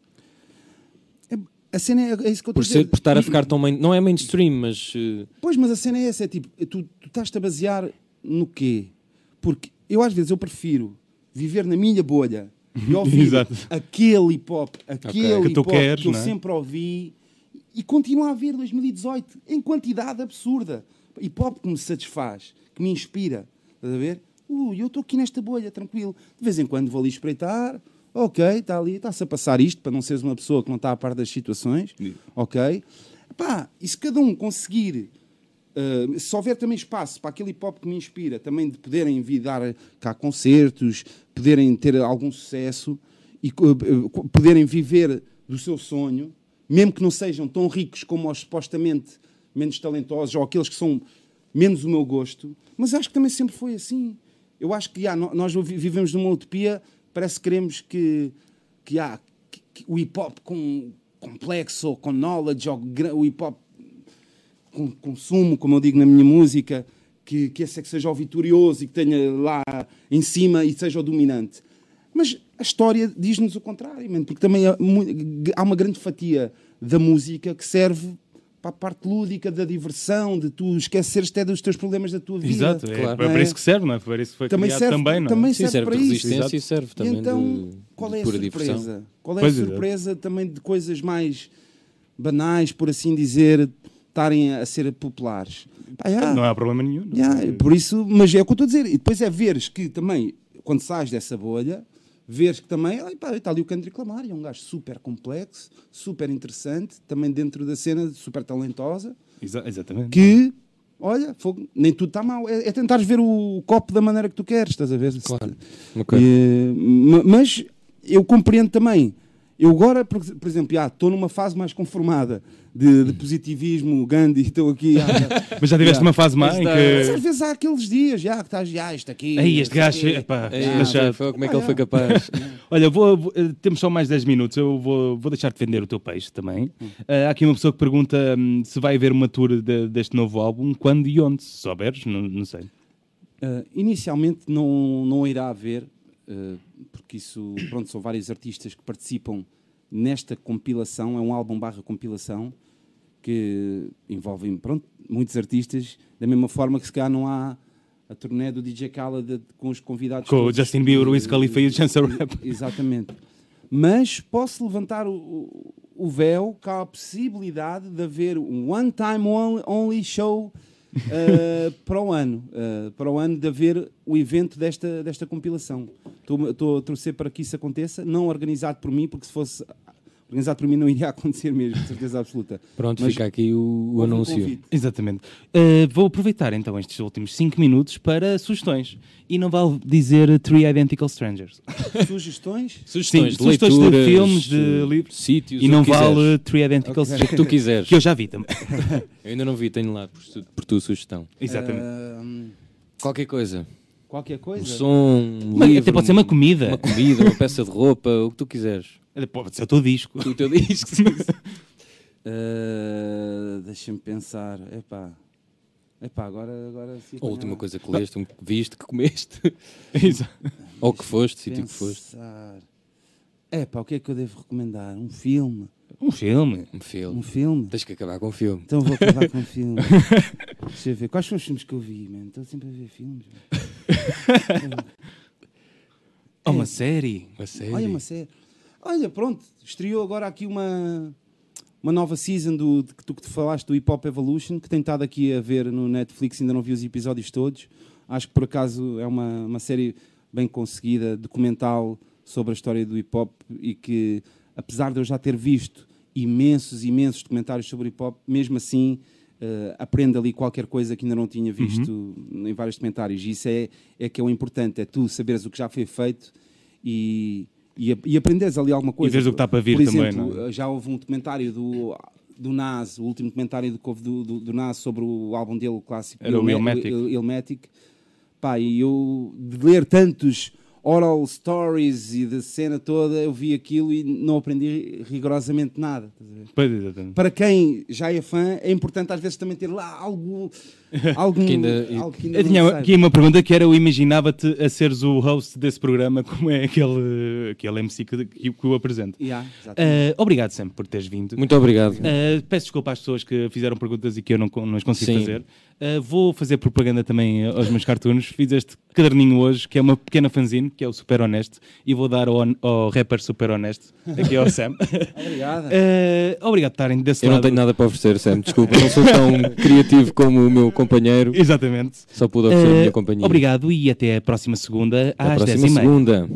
A cena é, é isso que eu estou Por, a dizer. por estar a ficar tão main, não é mainstream, mas eh, Pois, mas a cena é essa, é tipo, tu, tu estás-te a basear no quê? Porque eu às vezes eu prefiro viver na minha bolha e ouvir aquele hip hop, aquele Que tu hip hop queres, que eu é? sempre ouvi e continuar a ver 2018 em quantidade absurda. Hip hop que me satisfaz, que me inspira. Estás a ver? Uh, eu estou aqui nesta bolha, tranquilo. De vez em quando vou ali espreitar. Ok, está ali, está-se a passar isto para não seres uma pessoa que não está a par das situações. Ok. Pá, e se cada um conseguir Uh, se houver também espaço para aquele hip hop que me inspira, também de poderem vir dar cá concertos, poderem ter algum sucesso e uh, poderem viver do seu sonho, mesmo que não sejam tão ricos como os supostamente menos talentosos ou aqueles que são menos o meu gosto, mas acho que também sempre foi assim. Eu acho que no- nós vi- vivemos numa utopia, parece que queremos que, que, ah, que- que o hip hop com complexo, ou com knowledge, ou o hip hop com consumo, como eu digo na minha música, que, que esse é que seja o vitorioso e que tenha lá em cima e seja o dominante. Mas a história diz-nos o contrário, porque também há, mu- há uma grande fatia da música que serve para a parte lúdica, da diversão, de tu esqueceres até dos teus problemas da tua vida. Exato, é, Claro. é para isso que serve, não é? Para isso que foi Também criado serve, também, não é? também sim, serve, serve para de isso. resistência Exato. e serve também e então, de, qual de é a pura surpresa? diversão. Qual é Pois, a surpresa também de coisas mais banais, por assim dizer, estarem a ser populares? Pá, já. Não há problema nenhum. Yeah, é? por isso, mas é o que eu estou a dizer. E depois é veres que também, quando sais dessa bolha, veres que também ai, pá, está ali o Kendrick Lamar, é um gajo super complexo, super interessante, também dentro da cena, super talentosa, Exa- exatamente. que, olha, fogo, nem tudo está mal. É, é tentares ver o copo da maneira que tu queres, estás a ver? Claro. Ok. E, ma- mas eu compreendo também. Eu agora, por, por exemplo, já, estou numa fase mais conformada de, de positivismo, Gandhi, estou aqui. já, já. Mas já tiveste Yeah. uma fase má em Mas às que. gajo há aqueles dias, já, que estás, já, isto aqui. Ei, este não sei gajo, epá, Ei, está chato. foi, como é que Ah, ele foi capaz? Olha, vou, vou- eh, temos só mais 10 minutos, eu vou, vou deixar de vender o teu peixe também. Hum. Eh, há aqui uma pessoa que pergunta hum, se vai haver uma tour de- deste novo álbum, quando e onde, se souberes, não, não sei. Uh, inicialmente não, não irá haver, uh, porque isso, pronto, são vários artistas que participam nesta compilação, é um álbum barra compilação, que envolvem, pronto, muitos artistas, da mesma forma que se calhar não há a turnê do DJ Khaled com os convidados Com o. Justin Bieber, o Wiz Khalifa e o Chance Rapper. Exatamente. Mas posso levantar o, o, véu que há a possibilidade de haver um one-time only show uh, para o ano. uh, para o ano de haver o evento desta, desta compilação. Estou a torcer para que isso aconteça, não organizado por mim, porque se fosse organizado por mim não iria acontecer mesmo, de certeza absoluta. Pronto, Mas fica aqui o, o um anúncio. convite. Exatamente. Eh, vou aproveitar então estes últimos 5 minutos para sugestões. E não vale dizer Three Identical Strangers. Sugestões? Sugestões Sim, de sugestões de leituras, filmes, de eh, livros. sítios, E não que quiseres. vale Three Identical O que Strangers. tu quiseres. Que eu já vi também. Eu ainda não vi, tenho lá por, por tua sugestão. Exatamente. Uh, Qualquer coisa. qualquer coisa? Um som, um Mas livro. até pode ser uma comida. Uma comida, uma peça de roupa, o que tu quiseres. Pode ser o teu disco. O teu disco. Uh, Deixa-me pensar. Epá. Epá, agora, agora sim, A última coisa que leste, um que viste, que comeste. Exato. Ou que foste, sítio que foste. Pensar. Epá, o que é que eu devo recomendar? Um filme? Um filme. Um filme. Um filme? Tens que acabar com o filme. Então vou acabar com um filme. Deixa eu ver. Quais foram os filmes que eu vi, man? Estou sempre a ver filmes. man. Oh, uma série. Uma série. Olha, uma série. Olha, pronto. Estreou agora aqui uma, uma nova season do, de que tu que tu falaste do Hip Hop Evolution, que tem estado aqui a ver no Netflix, ainda não vi os episódios todos. Acho que por acaso é uma, uma série bem conseguida, documental sobre a história do hip hop e que, apesar de eu já ter visto imensos, imensos documentários sobre hip hop, mesmo assim eh, aprendo ali qualquer coisa que ainda não tinha visto em vários documentários. E isso é, é que é o importante, é tu saberes o que já foi feito e, e, e aprenderes ali alguma coisa. veres o que está para vir Por também, exemplo, é? já houve um documentário do, do Nas, o último documentário do, do, do, do Nas sobre o álbum dele, o clássico. Era o Ilma- Illmatic. Il- Illmatic. Pá, e eu, de ler tantos oral stories e da cena toda, eu vi aquilo e não aprendi rigorosamente nada. Pois, exatamente. Para quem já é fã, é importante às vezes também ter lá algo, algo Que ainda- algo que ainda Eu não tinha aqui uma pergunta que era: eu imaginava-te a seres o host desse programa, como é aquele, aquele MC que, que eu apresento. Yeah. Ah, obrigado sempre por teres vindo. Muito obrigado. Uh, peço desculpa às pessoas que fizeram perguntas e que eu não, não as consegui Sim. fazer. Uh, vou fazer propaganda também aos meus cartoons. Fiz este caderninho hoje, que é uma pequena fanzine, que é o Super Honesto, e vou dar ao, ao rapper Super Honesto, aqui ao Sam. Obrigada. Uh, obrigado por estarem desse Eu não lado. tenho nada para oferecer, Sam. Desculpa, não sou tão criativo como o meu companheiro. Exatamente. Só pude oferecer a Uh, minha companhia. obrigado e até a próxima segunda Até a às próxima 10h30. segunda.